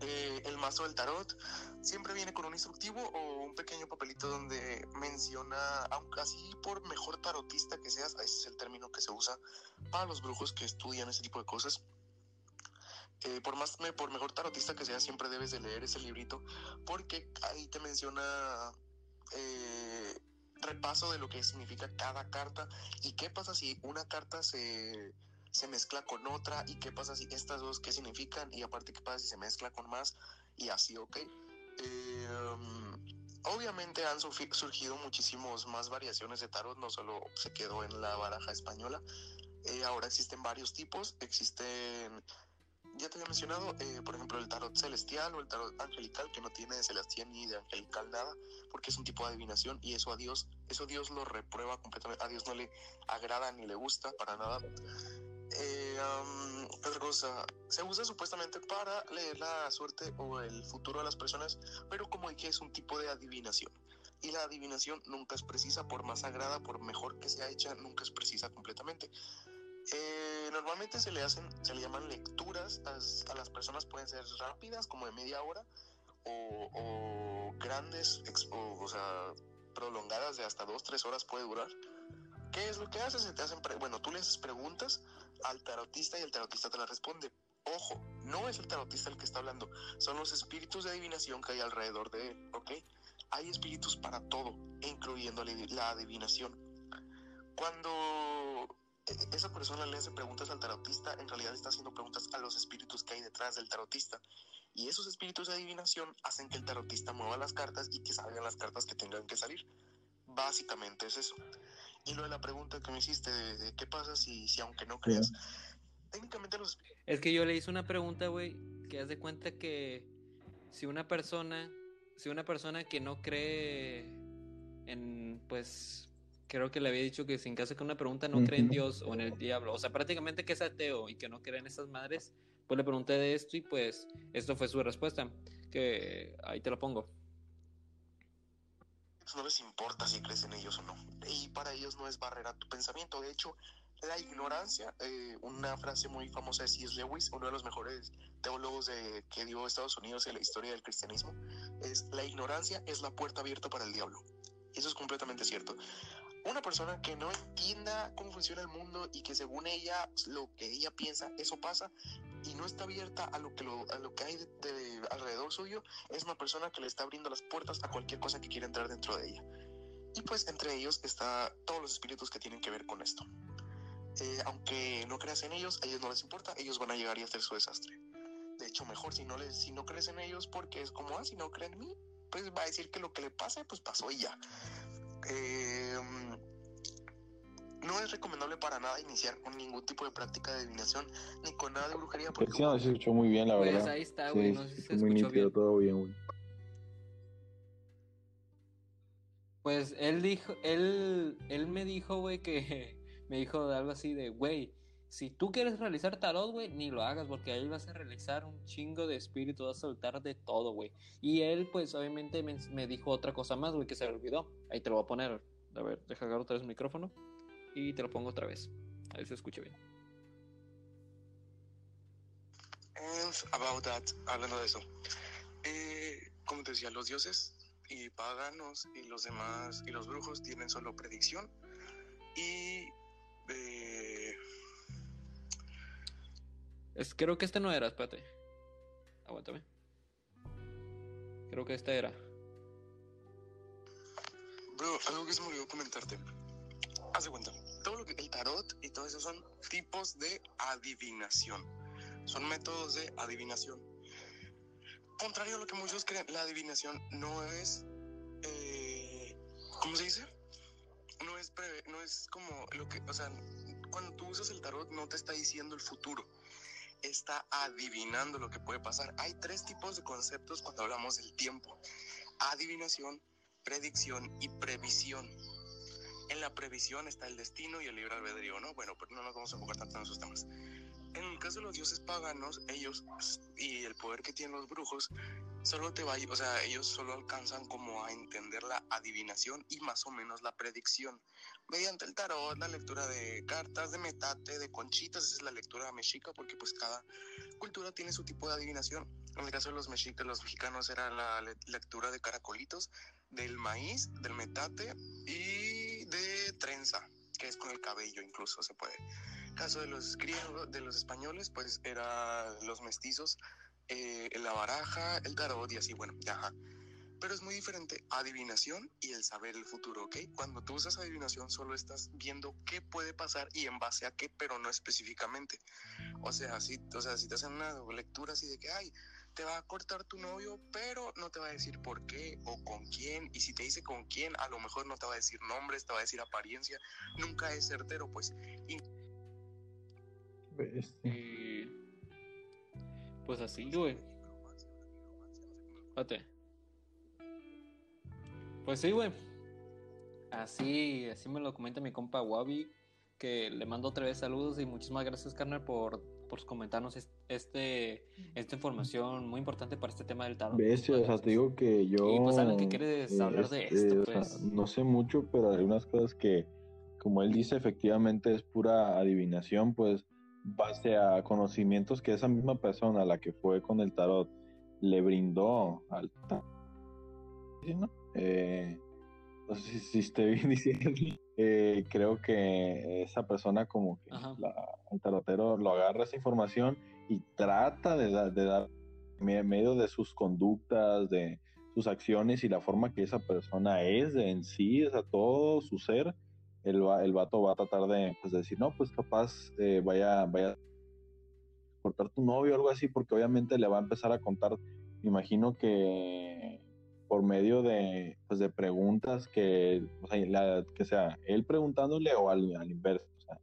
eh, el mazo del tarot siempre viene con un instructivo o un pequeño papelito donde menciona, aunque así por mejor tarotista que seas, ese es el término que se usa para los brujos que estudian ese tipo de cosas. Por más por mejor tarotista que seas, siempre debes de leer ese librito porque ahí te menciona eh, repaso de lo que significa cada carta y qué pasa si una carta se se mezcla con otra y qué pasa si estas dos qué significan y aparte qué pasa si se mezcla con más y así, ¿ok? Eh, obviamente han surgido muchísimos más variaciones de tarot, no solo se quedó en la baraja española, eh, ahora existen varios tipos, existen, ya te había mencionado, eh, por ejemplo, el tarot celestial o el tarot angelical, que no tiene de celestial ni de angelical nada, porque es un tipo de adivinación y eso a Dios, eso Dios lo reprueba completamente, a Dios no le agrada ni le gusta para nada. Eh, otra cosa, se usa supuestamente para leer la suerte o el futuro de las personas, pero como dije es un tipo de adivinación. Y la adivinación nunca es precisa, por más sagrada, por mejor que sea hecha, nunca es precisa completamente. Eh, normalmente se le hacen, se le llaman lecturas, a, las personas pueden ser rápidas, como de media hora, o, grandes, o, o sea, prolongadas de hasta dos, tres horas puede durar. ¿Qué es lo que haces? Se te hacen bueno, tú le haces preguntas al tarotista y el tarotista te la responde. Ojo, no es el tarotista el que está hablando, son los espíritus de adivinación que hay alrededor de él, ¿ok? Hay espíritus para todo, incluyendo la adivinación. Cuando esa persona le hace preguntas al tarotista, en realidad está haciendo preguntas a los espíritus que hay detrás del tarotista. Y esos espíritus de adivinación hacen que el tarotista mueva las cartas y que salgan las cartas que tengan que salir. Básicamente es eso. Y lo de la pregunta que me hiciste de, qué pasa si, si aunque no creas, técnicamente los... Es que yo le hice una pregunta, güey, que haz de cuenta que si una persona, si una persona que no cree en, pues, creo que le había dicho que sin caso que una pregunta no cree en Dios o en el diablo, o sea, prácticamente que es ateo y que no cree en esas madres, pues le pregunté de esto y pues esto fue su respuesta, que ahí te lo pongo. No les importa si crees en ellos o no, y para ellos no es barrera tu pensamiento, de hecho, la ignorancia, eh, una frase muy famosa de C.S. Lewis, uno de los mejores teólogos de, que dio Estados Unidos en la historia del cristianismo, es la ignorancia es la puerta abierta para el diablo. Y eso es completamente cierto. Una persona que no entienda cómo funciona el mundo y que según ella, lo que ella piensa, eso pasa, y no está abierta a lo que, a lo que hay de, alrededor suyo, es una persona que le está abriendo las puertas a cualquier cosa que quiera entrar dentro de ella. Y pues entre ellos está todos los espíritus que tienen que ver con esto. Eh, aunque no creas en ellos, a ellos no les importa, ellos van a llegar y hacer su desastre. De hecho, mejor si no, les, si no crees en ellos, porque es como, ah, si no creen en mí, pues va a decir que lo que le pase, pues pasó y ya. Eh, no es recomendable para nada iniciar con ningún tipo de práctica de adivinación ni con nada de brujería. Porque sí, no, se escuchó muy bien, la pues verdad. ahí está, güey. no sé si se muy escuchó nítido, bien. todo bien, güey. Pues él dijo, él, él me dijo, güey, que me dijo algo así de, güey, si tú quieres realizar tarot, güey, ni lo hagas, porque ahí vas a realizar un chingo de espíritu, vas a soltar de todo, güey. Y él, pues, obviamente me, me dijo otra cosa más, güey, que se me olvidó. Ahí te lo voy a poner. A ver, deja agarrar otra vez el micrófono y te lo pongo otra vez. A ver si se escucha bien. About that, hablando de eso, eh, como te decía, los dioses y paganos y los demás y los brujos tienen solo predicción y eh, Creo que este no era, espérate. Aguántame. Creo que este era. bro, algo que se me olvidó comentarte. Haz cuenta, todo lo que el tarot y todo eso son tipos de adivinación. Son métodos de adivinación. Contrario a lo que muchos creen, la adivinación no es eh, ¿cómo se dice? No es preve- no es como lo que, o sea, cuando tú usas el tarot no te está diciendo el futuro, está adivinando lo que puede pasar. Hay tres tipos de conceptos cuando hablamos del tiempo: adivinación, predicción y previsión. En la previsión está el destino y el libre albedrío, ¿no? Bueno, pero no nos vamos a enfocar tanto en esos temas. En el caso de los dioses paganos, ellos y el poder que tienen los brujos, solo te va, o sea, ellos solo alcanzan como a entender la adivinación y más o menos la predicción mediante el tarot, la lectura de cartas, de metate, de conchitas, esa es la lectura mexica porque pues cada cultura tiene su tipo de adivinación. En el caso de los mexicas, los mexicanos era la le- lectura de caracolitos, del maíz, del metate y de trenza, que es con el cabello incluso se puede. Caso de los griegos, de los españoles, pues era los mestizos, eh, la baraja, el tarot y así, bueno, ajá. Pero es muy diferente adivinación y el saber el futuro, ¿ok? Cuando tú usas adivinación solo estás viendo qué puede pasar y en base a qué, pero no específicamente. O sea, si, o sea, si te hacen una lectura así de que, ay, te va a cortar tu novio, pero no te va a decir por qué o con quién. Y si te dice con quién, a lo mejor no te va a decir nombres, te va a decir apariencia. Nunca es certero, pues. Bestia. Y. Pues así, güey. Espérate. Pues sí, güey. Así, así me lo comenta mi compa Wabi. Que le mando otra vez saludos y muchísimas gracias, carnal, por, por comentarnos es- este, esta información muy importante para este tema del tarot. Bestia, o sea, te digo que yo. Y, pues, Alan, ¿qué quieres hablar de esto, o sea, pues? no sé mucho, pero hay unas cosas que, como él dice, efectivamente es pura adivinación, pues, base a conocimientos que esa misma persona, la que fue con el tarot, le brindó al tarot. Eh, no sé si, estoy bien diciendo. Eh, creo que esa persona, como que la- el tarotero lo agarra esa información y trata de, da- de dar me- medio de sus conductas, de sus acciones y la forma que esa persona es de en sí, o sea, todo su ser, el, el vato va a tratar de, pues, decir, no, pues capaz eh, vaya, vaya a cortar tu novio o algo así, porque obviamente le va a empezar a contar, me imagino que por medio de, pues, de preguntas que, o sea, que sea él preguntándole o al, al inverso. O sea,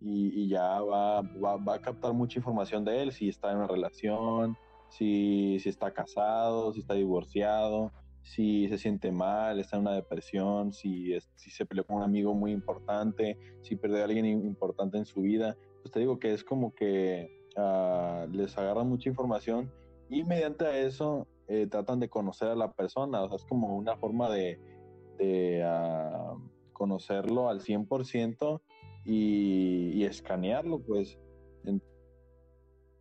y, y, ya va, va, va, a captar mucha información de él, si está en una relación, si, si está casado, si está divorciado, si se siente mal, está en una depresión, si, es, si se peleó con un amigo muy importante, si perdió a alguien importante en su vida. Pues te digo que es como que uh, les agarran mucha información y mediante eso eh, tratan de conocer a la persona. O sea, es como una forma de, de uh, conocerlo al 100% y, y escanearlo, pues.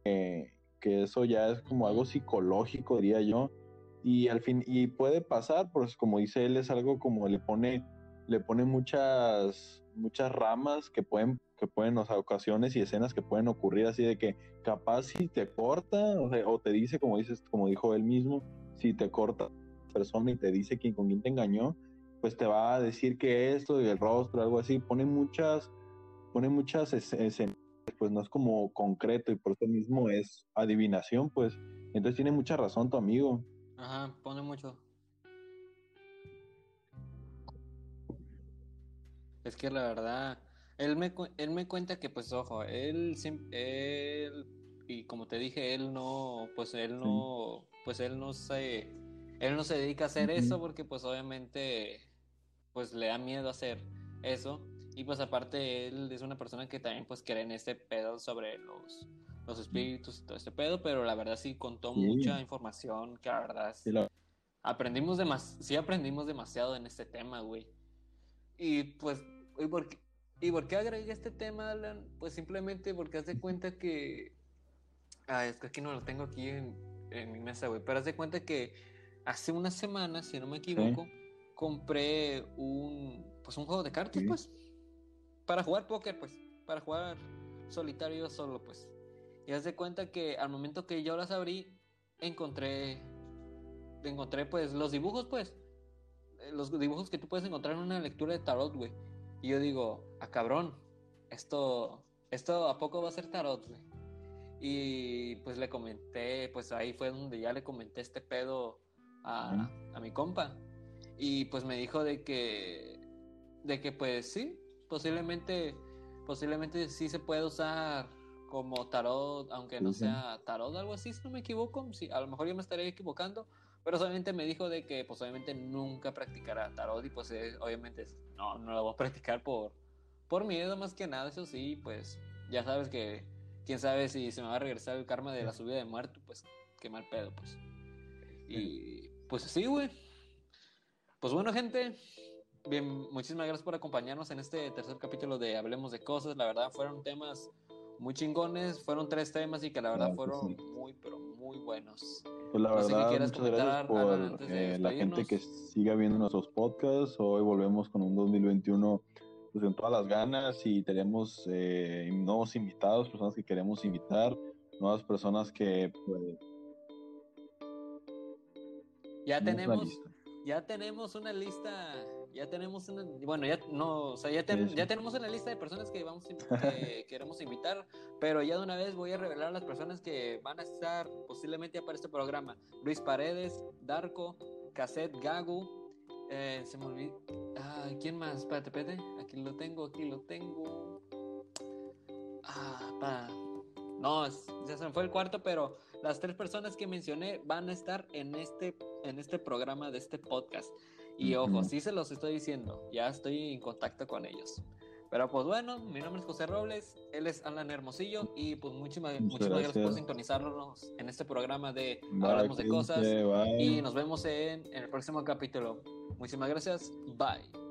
Eh, que eso ya es como algo psicológico, diría yo y al fin y puede pasar pues como dice él es algo como le pone le pone muchas muchas ramas que pueden que pueden o sea, ocasiones y escenas que pueden ocurrir así de que capaz si te corta o, sea, o te dice como dices como dijo él mismo si te corta persona y te dice quién con quién te engañó pues te va a decir que esto y el rostro algo así pone muchas pone muchas escenas pues no es como concreto y por eso mismo es adivinación pues entonces tiene mucha razón tu amigo Ajá, pone mucho. Es que la verdad, él me, él me cuenta que pues ojo, él, él, y como te dije, él no, pues él no, pues él no se, él no se dedica a hacer eso porque pues obviamente, pues le da miedo hacer eso. Y pues aparte él es una persona que también pues cree en este pedo sobre los, los espíritus y todo este pedo, pero la verdad sí contó sí. mucha información que la verdad sí, la... aprendimos demas sí aprendimos demasiado en este tema, güey. Y pues, ¿y por, qué, ¿y por qué agregué este tema, Alan? Pues simplemente porque haz de cuenta que... Ah, es que aquí no lo tengo aquí en, en mi mesa, güey, pero haz de cuenta que hace una semana, si no me equivoco, sí. compré un, pues un juego de cartas, pues, para jugar póker, pues, para jugar solitario solo, pues. Y haz de cuenta que al momento que yo las abrí, encontré, encontré pues los dibujos, pues, los dibujos que tú puedes encontrar en una lectura de tarot, güey. Y yo digo, a ah, cabrón, esto, esto a poco va a ser tarot, güey. Y pues le comenté, pues ahí fue donde ya le comenté este pedo a, a mi compa. Y pues me dijo de que, de que pues sí, posiblemente, posiblemente sí se puede usar como tarot, aunque no sea tarot, algo así, si no me equivoco, sí, a lo mejor yo me estaría equivocando, pero solamente me dijo de que pues obviamente nunca practicará tarot y pues eh, obviamente no, no lo voy a practicar por, por miedo más que nada, eso sí, pues ya sabes que quién sabe si se me va a regresar el karma de la subida de muerto, pues qué mal pedo, pues. Y pues sí, güey. Pues bueno, gente, bien, muchísimas gracias por acompañarnos en este tercer capítulo de Hablemos de Cosas, la verdad fueron temas muy chingones. Fueron tres temas y que la verdad claro fueron sí. muy, pero muy buenos. Pues la no verdad, muchas gracias por eh, la gente que siga viendo nuestros podcasts. Hoy volvemos con un 2021 pues, con todas las ganas y tenemos eh, nuevos invitados, personas que queremos invitar, nuevas personas que... Pues, ya tenemos, ya tenemos una lista ya tenemos una, bueno, ya no, o sea, ya, ten, ya tenemos una lista de personas que vamos que queremos invitar, pero ya de una vez voy a revelar a las personas que van a estar posiblemente para este programa. Luis Paredes, Darko, Cassette Gagu, eh, se me olvidó. Ah, ¿quién más? Espérate, espérate. Aquí lo tengo, aquí lo tengo. Ah, pa. No, ya se me fue el cuarto, pero las tres personas que mencioné van a estar en este, en este programa de este podcast. Y ojo, sí se los estoy diciendo, ya estoy en contacto con ellos. Pero pues bueno, mi nombre es José Robles, él es Alan Hermosillo y pues muchísimas, muchísimas gracias. gracias. por sintonizarnos en este programa de bye, Hablamos de Cosas bye. y nos vemos en, en el próximo capítulo. Muchísimas gracias, bye.